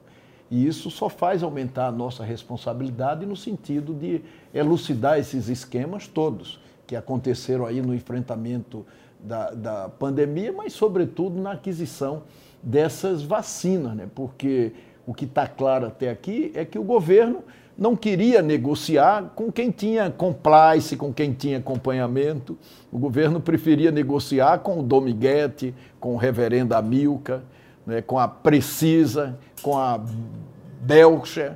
E isso só faz aumentar a nossa responsabilidade no sentido de elucidar esses esquemas todos que aconteceram aí no enfrentamento da, da pandemia, mas, sobretudo, na aquisição dessas vacinas, né? porque o que está claro até aqui é que o governo não queria negociar com quem tinha compliance, com quem tinha acompanhamento. O governo preferia negociar com o Domiguete, com o reverendo Amilca, né, com a Precisa, com a Belcher,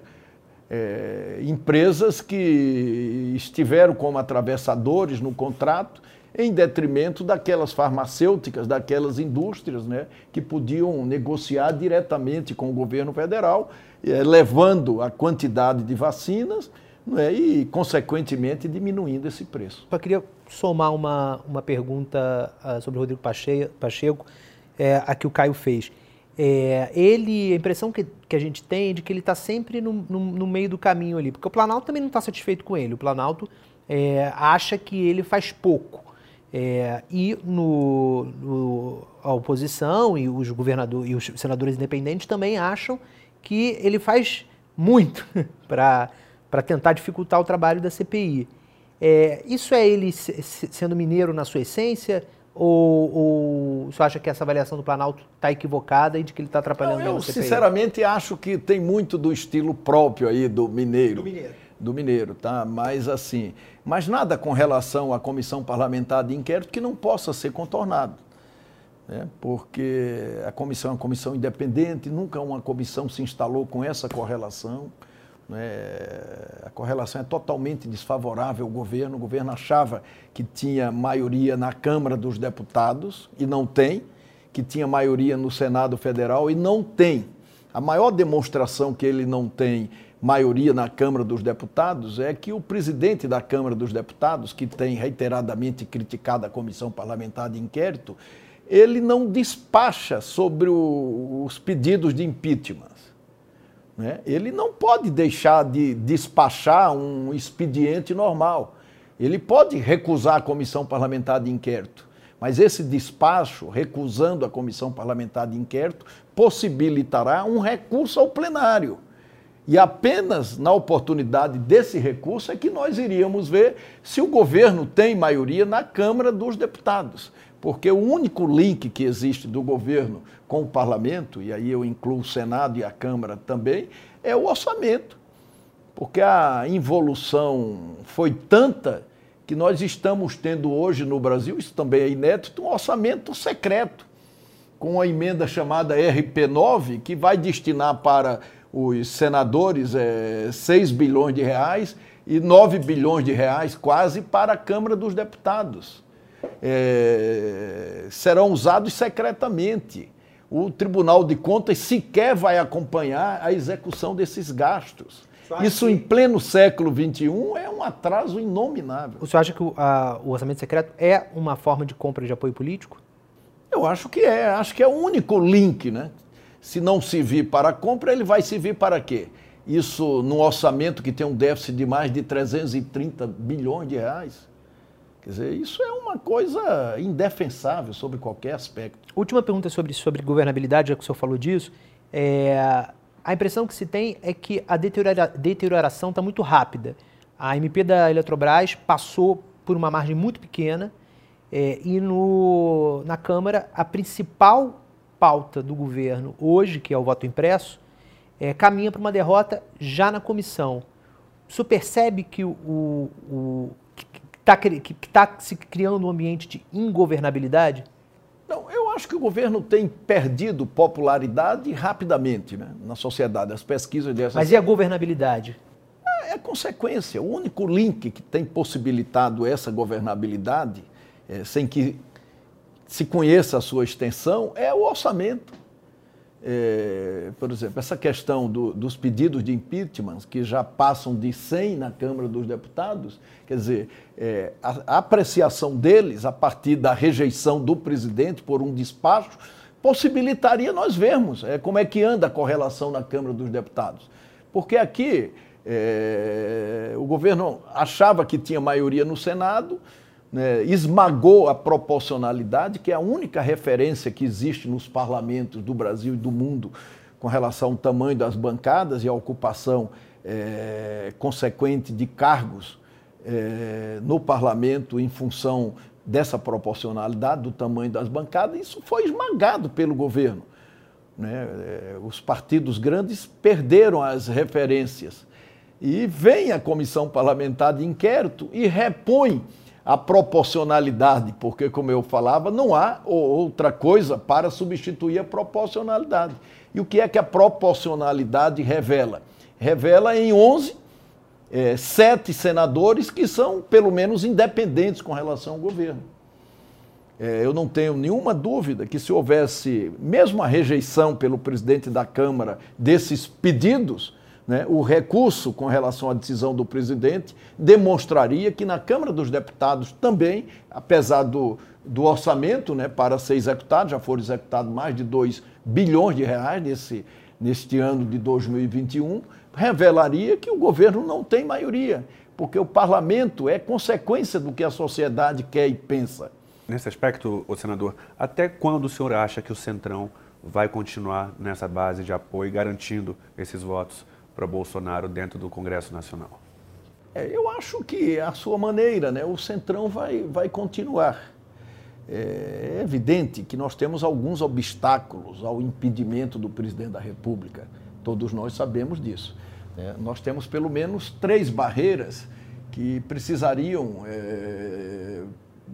é, empresas que estiveram como atravessadores no contrato em detrimento daquelas farmacêuticas, daquelas indústrias né, que podiam negociar diretamente com o governo federal, é, levando a quantidade de vacinas né, e, consequentemente, diminuindo esse preço. Só queria somar uma, uma pergunta uh, sobre o Rodrigo Pacheco, Pacheco é, a que o Caio fez. É, ele, a impressão que, que a gente tem é de que ele está sempre no, no, no, meio do caminho ali, porque o Planalto também não está satisfeito com ele. O Planalto é, acha que ele faz pouco. É, e no, no, a oposição e os governadores e os senadores independentes também acham que ele faz muito [laughs] para tentar dificultar o trabalho da CPI. É, isso é ele sendo mineiro na sua essência? Ou, ou você acha que essa avaliação do Planalto está equivocada e de que ele está atrapalhando Não, eu, sinceramente, acho que tem muito do estilo próprio aí do mineiro. Do mineiro. Do mineiro, tá? Mas assim, mas nada com relação à comissão parlamentar de inquérito que não possa ser contornado. Né? Porque a comissão é uma comissão independente, nunca uma comissão se instalou com essa correlação. Né? A correlação é totalmente desfavorável ao governo. O governo achava que tinha maioria na Câmara dos Deputados e não tem, que tinha maioria no Senado Federal e não tem. A maior demonstração que ele não tem maioria na Câmara dos Deputados é que o presidente da Câmara dos Deputados, que tem reiteradamente criticado a comissão parlamentar de inquérito, ele não despacha sobre o, os pedidos de impeachment. Né? Ele não pode deixar de despachar um expediente normal. Ele pode recusar a comissão parlamentar de inquérito, mas esse despacho, recusando a comissão parlamentar de inquérito, possibilitará um recurso ao plenário. E apenas na oportunidade desse recurso é que nós iríamos ver se o governo tem maioria na Câmara dos Deputados porque o único link que existe do governo com o parlamento, e aí eu incluo o Senado e a Câmara também, é o orçamento. Porque a involução foi tanta que nós estamos tendo hoje no Brasil, isso também é inédito, um orçamento secreto, com a emenda chamada RP9, que vai destinar para os senadores é, 6 bilhões de reais e 9 bilhões de reais quase para a Câmara dos Deputados é, serão usados secretamente. O Tribunal de Contas sequer vai acompanhar a execução desses gastos. Isso que... em pleno século XXI é um atraso inominável. O senhor acha que o, a, o orçamento secreto é uma forma de compra de apoio político? Eu acho que é. Acho que é o único link, né? Se não servir para a compra, ele vai servir para quê? Isso num orçamento que tem um déficit de mais de 330 bilhões de reais. Quer dizer, isso é uma coisa indefensável sobre qualquer aspecto. Última pergunta sobre, sobre governabilidade, já que o senhor falou disso. É, a impressão que se tem é que a deteriora, deterioração está muito rápida. A MP da Eletrobras passou por uma margem muito pequena é, e no, na Câmara a principal pauta do governo hoje, que é o voto impresso, é, caminha para uma derrota já na comissão. o senhor percebe que o, o, está que tá se criando um ambiente de ingovernabilidade? Não, eu acho que o governo tem perdido popularidade rapidamente né, na sociedade. As pesquisas dessas. Mas e a governabilidade? É, é consequência. O único link que tem possibilitado essa governabilidade, é, sem que se conheça a sua extensão, é o orçamento. É, por exemplo, essa questão do, dos pedidos de impeachment, que já passam de 100 na Câmara dos Deputados, quer dizer, é, a, a, apreciação deles a partir da rejeição do presidente por um despacho possibilitaria nós vermos é, como é que anda a correlação na Câmara dos Deputados. Porque aqui é, o governo achava que tinha maioria no Senado, né, esmagou a proporcionalidade, que é a única referência que existe nos parlamentos do Brasil e do mundo com relação ao tamanho das bancadas e à ocupação é, consequente de cargos é, no parlamento em função dessa proporcionalidade, do tamanho das bancadas, isso foi esmagado pelo governo. Né? É, os partidos grandes perderam as referências. E vem a comissão parlamentar de inquérito e repõe a proporcionalidade, porque, como eu falava, não há outra coisa para substituir a proporcionalidade. E o que é que a proporcionalidade revela? Revela em 11, é, sete senadores que são, pelo menos, independentes com relação ao governo. É, eu não tenho nenhuma dúvida que, se houvesse mesmo a rejeição pelo presidente da Câmara desses pedidos, né, o recurso com relação à decisão do presidente demonstraria que na Câmara dos Deputados também, apesar do, do orçamento né, para ser executado, já foram executados mais de 2 bilhões de reais nesse, neste ano de 2021, revelaria que o governo não tem maioria, porque o parlamento é consequência do que a sociedade quer e pensa. Nesse aspecto, o senador, até quando o senhor acha que o Centrão vai continuar nessa base de apoio, garantindo esses votos para Bolsonaro dentro do Congresso Nacional? É, eu acho que a sua maneira, né? o Centrão vai, vai continuar. É, é evidente que nós temos alguns obstáculos ao impedimento do presidente da República. Todos nós sabemos disso. Né? Nós temos pelo menos três barreiras que precisariam, é,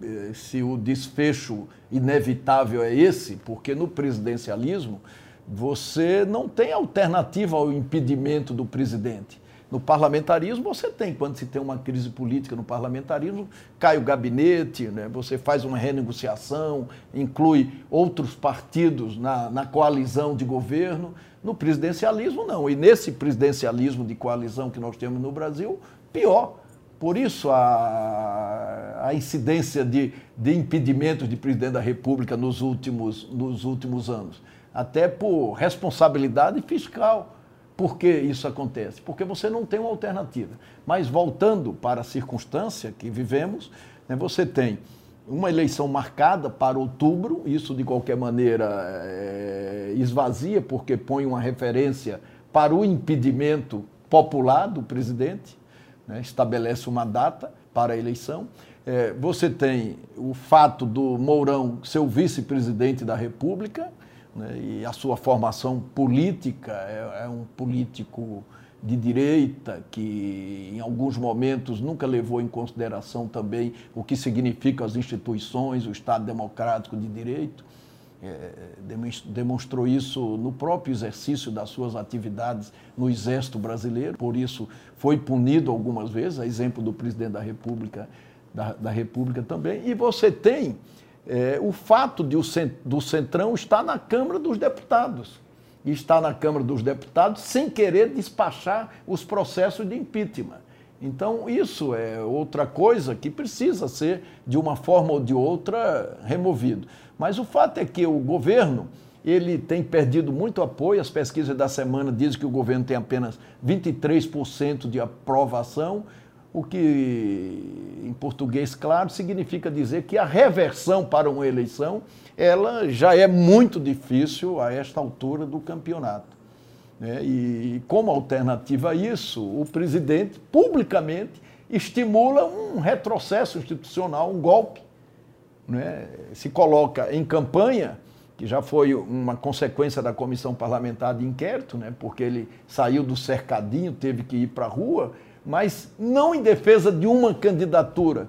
é se o desfecho inevitável é esse, porque no presidencialismo você não tem alternativa ao impedimento do presidente. No parlamentarismo você tem, quando se tem uma crise política no parlamentarismo, cai o gabinete, né? você faz uma renegociação, inclui outros partidos na, na coalizão de governo. No presidencialismo, não. E nesse presidencialismo de coalizão que nós temos no Brasil, pior. Por isso, a, a incidência de, de impedimentos de presidente da República nos últimos, nos últimos anos até por responsabilidade fiscal. Por que isso acontece? Porque você não tem uma alternativa. Mas voltando para a circunstância que vivemos, né, você tem uma eleição marcada para outubro, isso de qualquer maneira é, esvazia, porque põe uma referência para o impedimento popular do presidente, né, estabelece uma data para a eleição. É, você tem o fato do Mourão ser o vice-presidente da República, né, e a sua formação política é, é, um político de direita que em alguns momentos nunca levou em consideração também o que significam as instituições, o Estado democrático de direito. É, demonstrou isso no próprio exercício das suas atividades no Exército Brasileiro, por isso foi punido algumas vezes, a exemplo do presidente da República, da, da República também. E você tem é, o fato de o, do Centrão estar na Câmara dos Deputados. E está na Câmara dos Deputados sem querer despachar os processos de impeachment. Então, isso é outra coisa que precisa ser, de uma forma ou de outra, removido. Mas o fato é que o governo ele tem perdido muito apoio. As pesquisas da semana dizem que o governo tem apenas 23% de aprovação o que, em português claro, significa dizer que a reversão para uma eleição ela já é muito difícil a esta altura do campeonato. Né? E, como alternativa a isso, o presidente publicamente estimula um retrocesso institucional, um golpe. Né? Se coloca em campanha, que já foi uma consequência da comissão parlamentar de inquérito, né? porque ele saiu do cercadinho, teve que ir para a rua mas não em defesa de uma candidatura,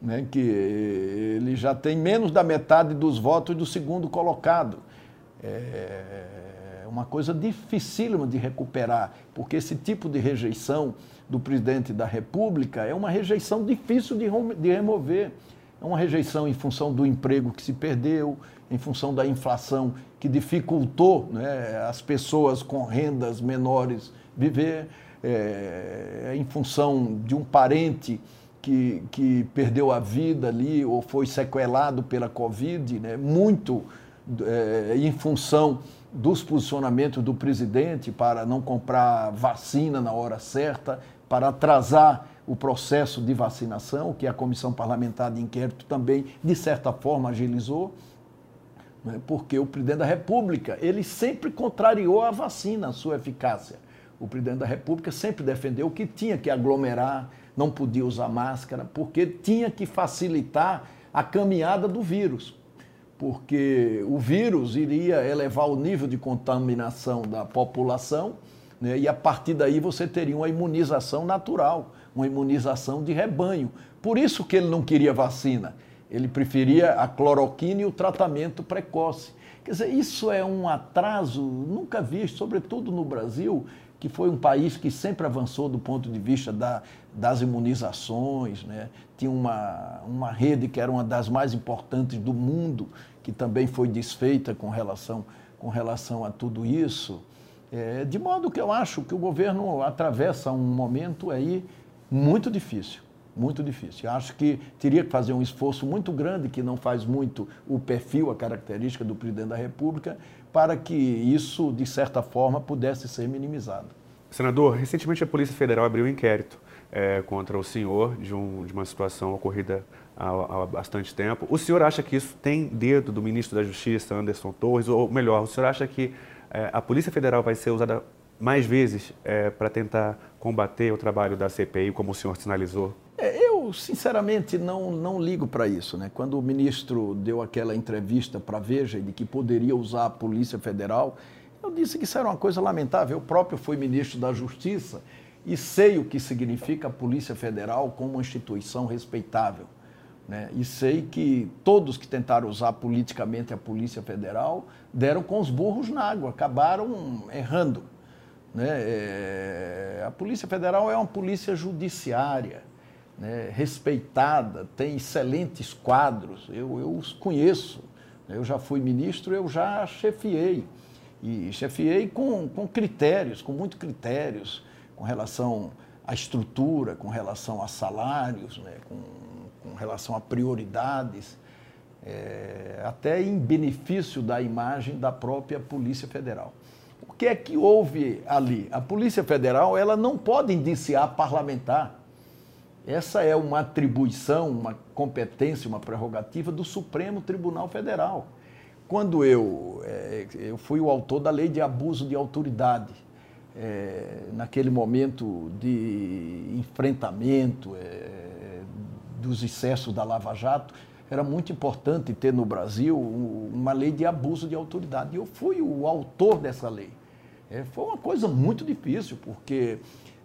né, que ele já tem menos da metade dos votos do segundo colocado. É uma coisa dificílima de recuperar, porque esse tipo de rejeição do presidente da República é uma rejeição difícil de, remover. É uma rejeição em função do emprego que se perdeu, em função da inflação que dificultou né, as pessoas com rendas menores viver, é, em função de um parente que, que perdeu a vida ali ou foi sequelado pela Covid, né, muito é, em função dos posicionamentos do presidente para não comprar vacina na hora certa, para atrasar o processo de vacinação, que a Comissão Parlamentar de Inquérito também, de certa forma, agilizou, né? porque o presidente da República, ele sempre contrariou a vacina, a sua eficácia. O presidente da República sempre defendeu que tinha que aglomerar, não podia usar máscara, porque tinha que facilitar a caminhada do vírus. Porque o vírus iria elevar o nível de contaminação da população né? E a partir daí você teria uma imunização natural, uma imunização de rebanho. Por isso que ele não queria vacina. Ele preferia a cloroquina e o tratamento precoce. Quer dizer, isso é um atraso nunca visto, sobretudo no Brasil, que foi um país que sempre avançou do ponto de vista da, das imunizações. Né? Tinha uma, uma rede que era uma das mais importantes do mundo, que também foi desfeita com relação, com relação a tudo isso. É, de modo que eu acho que o governo atravessa um momento aí muito difícil, muito difícil. Eu acho que teria que fazer um esforço muito grande, que não faz muito o perfil, a característica do presidente da República, para que isso, de certa forma, pudesse ser minimizado. Senador, recentemente a Polícia Federal abriu um inquérito é, contra o senhor de, um, de uma situação ocorrida há, há, bastante tempo. O senhor acha que isso tem dedo do ministro da Justiça, Anderson Torres, ou melhor, o senhor acha que é, a Polícia Federal vai ser usada mais vezes é, para tentar combater o trabalho da CPI, como o senhor sinalizou? É, eu, sinceramente, não, não ligo para isso. Né? Quando o ministro deu aquela entrevista para a Veja de que poderia usar a Polícia Federal, eu disse que isso era uma coisa lamentável. Eu próprio fui ministro da Justiça e sei o que significa a Polícia Federal como uma instituição respeitável. Né? E sei que todos que tentaram usar politicamente a Polícia Federal deram com os burros na água, acabaram errando. Né? É, a Polícia Federal é uma polícia judiciária, né? respeitada, tem excelentes quadros, eu, eu os conheço. Né? Eu já fui ministro, eu já chefiei. E chefiei com, com critérios, com muitos critérios, com relação à estrutura, com relação a salários, né? com com relação a prioridades, é, até em benefício da imagem da própria Polícia Federal. O que é que houve ali? A Polícia Federal ela não pode indiciar parlamentar. Essa é uma atribuição, uma competência, uma prerrogativa do Supremo Tribunal Federal. Quando eu, é, eu fui o autor da lei de abuso de autoridade, é, naquele momento de enfrentamento, é, dos excessos da Lava Jato, era muito importante ter no Brasil uma lei de abuso de autoridade. E eu fui o autor dessa lei. É, foi uma coisa muito difícil, porque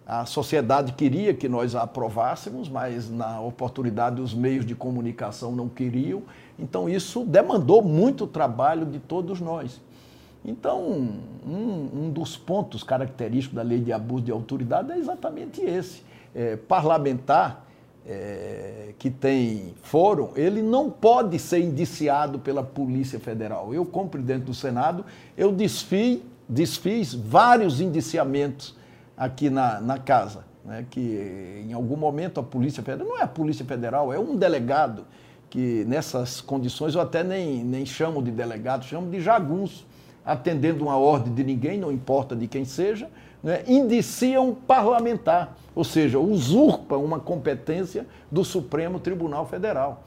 a sociedade queria que nós a aprovássemos, mas na oportunidade os meios de comunicação não queriam. Então isso demandou muito trabalho de todos nós. Então, um, um dos pontos característicos da lei de abuso de autoridade é exatamente esse. É, parlamentar é, que tem fórum, ele não pode ser indiciado pela Polícia Federal. Eu, como presidente do Senado, eu desfiz, desfiz vários indiciamentos aqui na, na casa, né, que em algum momento a Polícia Federal, não é a Polícia Federal, é um delegado, que nessas condições eu até nem, nem chamo de delegado, chamo de jagunço, atendendo uma ordem de ninguém, não importa de quem seja, né, indicia um parlamentar, ou seja, usurpa uma competência do Supremo Tribunal Federal.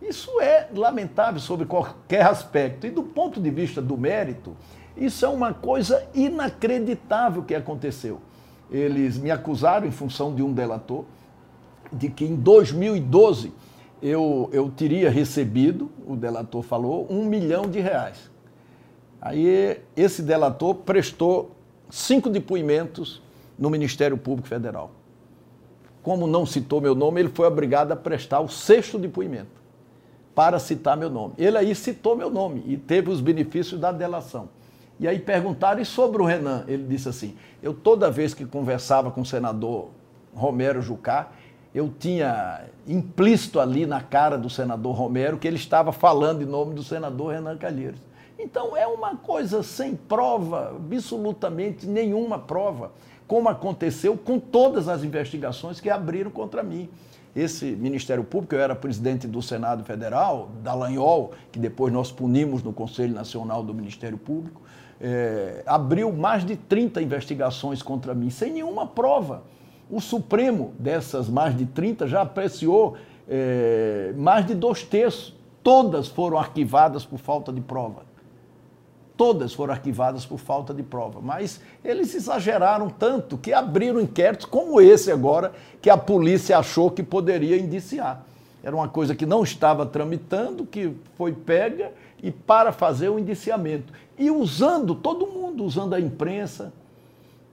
Isso é lamentável sobre qualquer aspecto. E do ponto de vista do mérito, isso é uma coisa inacreditável que aconteceu. Eles me acusaram, em função de um delator, de que em 2012 eu, eu teria recebido, o delator falou, um milhão de reais. Aí esse delator prestou cinco depoimentos no Ministério Público Federal. como não citou meu nome, ele foi obrigado a prestar o sexto depoimento para citar meu nome. Ele aí citou meu nome e teve os benefícios da delação. E aí perguntaram, e sobre o Renan? Ele disse assim: eu toda vez que conversava com o senador Romero Jucá, eu tinha implícito ali na cara do senador Romero que ele estava falando em nome do senador Renan Calheiros. Então é uma coisa sem prova, absolutamente nenhuma prova, como aconteceu com todas as investigações que abriram contra mim esse Ministério Público, eu era presidente do Senado Federal, da Lanhol, que depois nós punimos no Conselho Nacional do Ministério Público, é, abriu mais de 30 investigações contra mim, sem nenhuma prova. O Supremo, dessas mais de 30, já apreciou é, mais de dois terços. Todas foram arquivadas por falta de prova todas foram arquivadas por falta de prova. Mas eles exageraram tanto que abriram inquéritos como esse agora, que a polícia achou que poderia indiciar. Era uma coisa que não estava tramitando, que foi pega e para fazer o indiciamento. E usando todo mundo, usando a imprensa,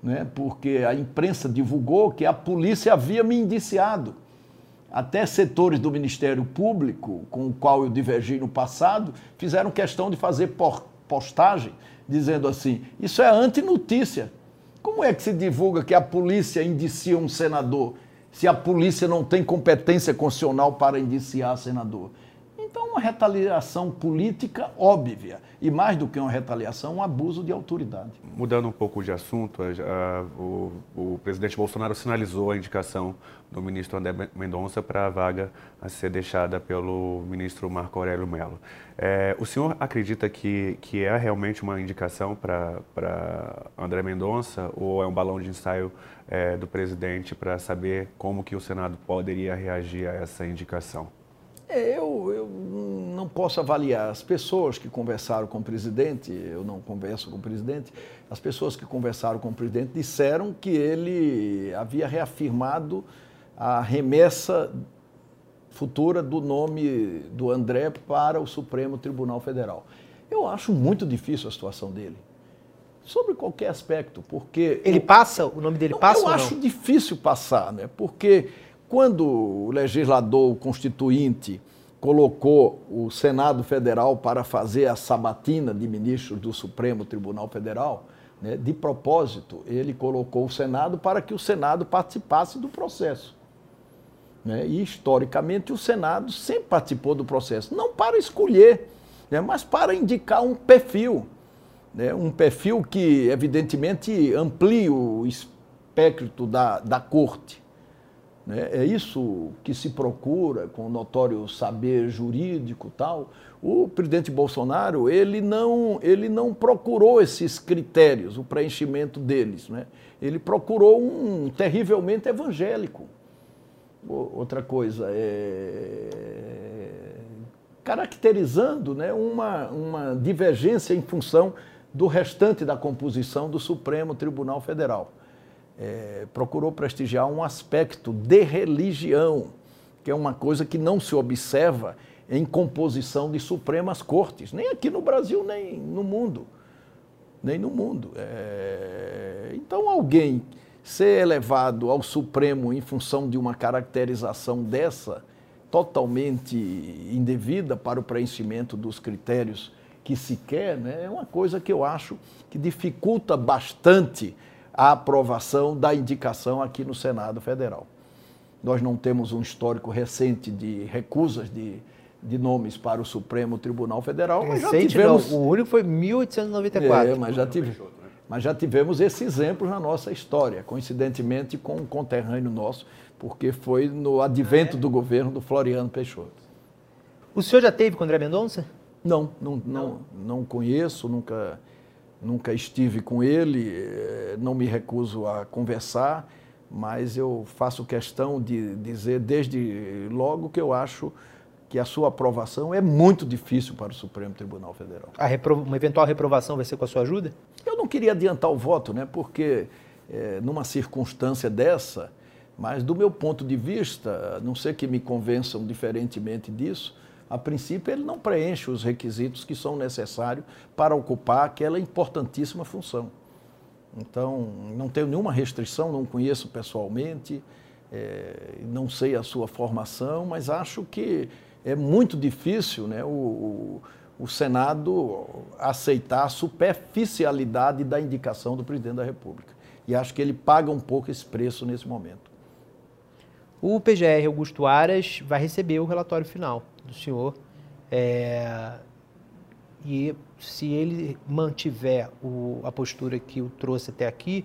né? porque a imprensa divulgou que a polícia havia me indiciado. Até setores do Ministério Público, com o qual eu divergi no passado, fizeram questão de fazer postagem dizendo assim: isso é antinotícia. Como é que se divulga que a polícia indicia um senador se a polícia não tem competência constitucional para indiciar senador? Então, uma retaliação política óbvia. E mais do que uma retaliação, um abuso de autoridade. Mudando um pouco de assunto, a, o, o, presidente Bolsonaro sinalizou a indicação do ministro André Mendonça para a vaga a ser deixada pelo ministro Marco Aurélio Mello. É, o senhor acredita que, que é realmente uma indicação para André Mendonça ou é um balão de ensaio é, do presidente para saber como que o Senado poderia reagir a essa indicação? Eu, eu não posso avaliar. As pessoas que conversaram com o presidente, eu não converso com o presidente, as pessoas que conversaram com o presidente disseram que ele havia reafirmado a remessa futura do nome do André para o Supremo Tribunal Federal. Eu acho muito difícil a situação dele. Sobre qualquer aspecto, porque. Ele passa? O nome dele passa? Eu acho não? difícil passar, né? Porque quando o legislador constituinte colocou o Senado Federal para fazer a sabatina de ministros do Supremo Tribunal Federal, né, de propósito, ele colocou o Senado para que o Senado participasse do processo. Né? E, historicamente, o Senado sempre participou do processo, não para escolher, né, mas para indicar um perfil. Né, um perfil que, evidentemente, amplie o espectro da, da corte. Né? É isso que se procura com notório saber jurídico tal. O presidente Bolsonaro ele não, ele não procurou esses critérios, o preenchimento deles. Né? Ele procurou um terrivelmente evangélico. Outra coisa, é, caracterizando né, uma, uma divergência em função do restante da composição do Supremo Tribunal Federal é, procurou prestigiar um aspecto de religião, que é uma coisa que não se observa em composição de Supremas Cortes, nem aqui no Brasil, nem no mundo. Nem no mundo. É... Então, alguém ser elevado ao Supremo em função de uma caracterização dessa, totalmente indevida para o preenchimento dos critérios que se quer, né, é uma coisa que eu acho que dificulta bastante a aprovação da indicação aqui no Senado Federal. Nós não temos um histórico recente de recusas de, de nomes para o Supremo Tribunal Federal, mas recente, já tivemos... Não, o único foi 1894. É, mas já, tive... mas já tivemos esse exemplo na nossa história, coincidentemente com um conterrâneo nosso, porque foi no advento do governo do Floriano Peixoto. O senhor já teve com André Mendonça? Não, não, não, não conheço, nunca nunca estive com ele, eh, não me recuso a conversar, mas eu faço questão de dizer desde logo que eu acho que a sua aprovação é muito difícil para o Supremo Tribunal Federal. Uma eventual reprovação vai ser com a sua ajuda? Eu não queria adiantar o voto, né? porque é, numa circunstância dessa, mas do meu ponto de vista, a não ser que me convençam diferentemente disso, a princípio, ele não preenche os requisitos que são necessários para ocupar aquela importantíssima função. Então, não tenho nenhuma restrição, não conheço pessoalmente, É, não sei a sua formação, mas acho que é muito difícil né, o, o, Senado aceitar a superficialidade da indicação do presidente da República. E acho que ele paga um pouco esse preço nesse momento. O PGR Augusto Aras vai receber o relatório final do senhor. É, e se ele mantiver o, a postura que o trouxe até aqui,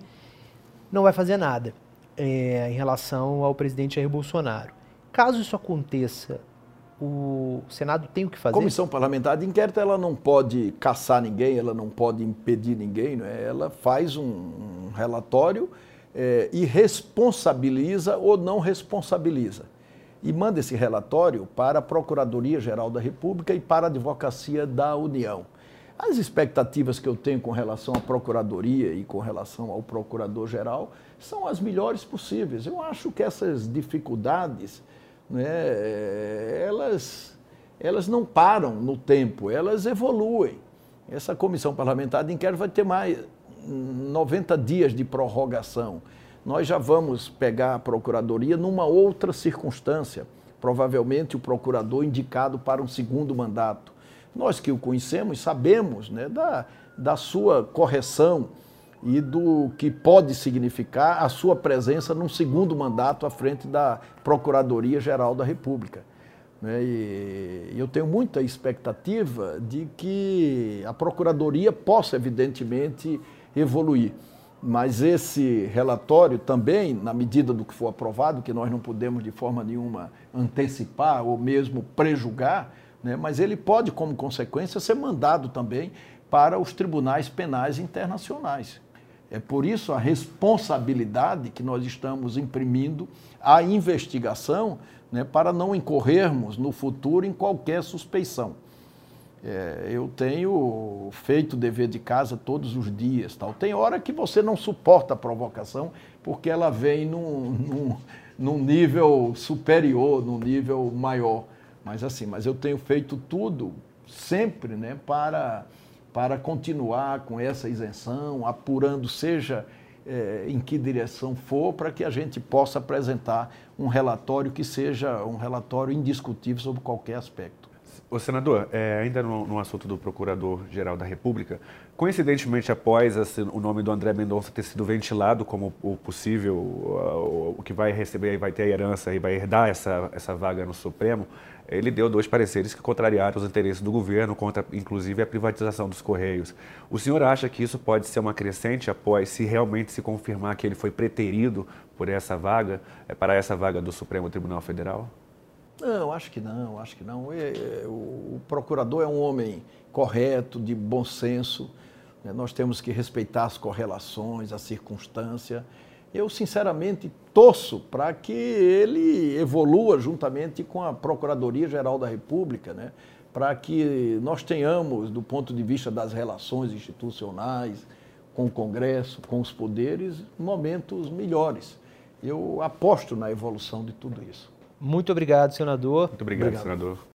não vai fazer nada é, em relação ao presidente Jair Bolsonaro. Caso isso aconteça, o Senado tem o que fazer? A Comissão Parlamentar de Inquérito ela não pode caçar ninguém, ela não pode impedir ninguém, não é? ela faz um, um relatório é, e responsabiliza ou não responsabiliza. E manda esse relatório para a Procuradoria-Geral da República e para a Advocacia da União. As expectativas que eu tenho com relação à Procuradoria e com relação ao Procurador-Geral são as melhores possíveis. Eu acho que essas dificuldades, né, elas, elas não param no tempo, elas evoluem. Essa comissão parlamentar de inquérito vai ter mais 90 dias de prorrogação. Nós já vamos pegar a Procuradoria numa outra circunstância, provavelmente o procurador indicado para um segundo mandato. Nós que o conhecemos sabemos né, da, da sua correção e do que pode significar a sua presença num segundo mandato à frente da Procuradoria-Geral da República. Né? E eu tenho muita expectativa de que a Procuradoria possa, evidentemente, evoluir. Mas esse relatório também, na medida do que for aprovado, que nós não podemos de forma nenhuma antecipar ou mesmo prejugar, né? mas ele pode, como consequência, ser mandado também para os tribunais penais internacionais. É por isso a responsabilidade que nós estamos imprimindo à investigação né, para não incorrermos no futuro em qualquer suspeição. É, eu tenho feito dever de casa todos os dias. Tal. Tem hora que você não suporta a provocação porque ela vem num, num, num nível superior, num nível maior. Mas assim, mas eu tenho feito tudo sempre né, para para continuar com essa isenção, apurando, seja é, em que direção for, para que a gente possa apresentar um relatório que seja um relatório indiscutível sobre qualquer aspecto. O senador, é, ainda no, no, assunto do Procurador-Geral da República, coincidentemente após assim, o nome do André Mendonça ter sido ventilado como o possível, o, o que vai receber, vai ter a herança e vai herdar essa, essa vaga no Supremo, ele deu dois pareceres que contrariaram os interesses do governo, contra inclusive a privatização dos Correios. O senhor acha que isso pode ser uma crescente após se realmente se confirmar que ele foi preterido por essa vaga, é, para essa vaga do Supremo Tribunal Federal? Não, acho que não, acho que não. É, é, o procurador é um homem correto, de bom senso. Né? Nós temos que respeitar as correlações, a circunstância eu sinceramente torço para que ele evolua juntamente com a Procuradoria-Geral da República, né? para que nós tenhamos, do ponto de vista das relações institucionais, com o Congresso, com os poderes, momentos melhores. Eu aposto na evolução de tudo isso. Muito obrigado, senador. Muito obrigado, obrigado. senador.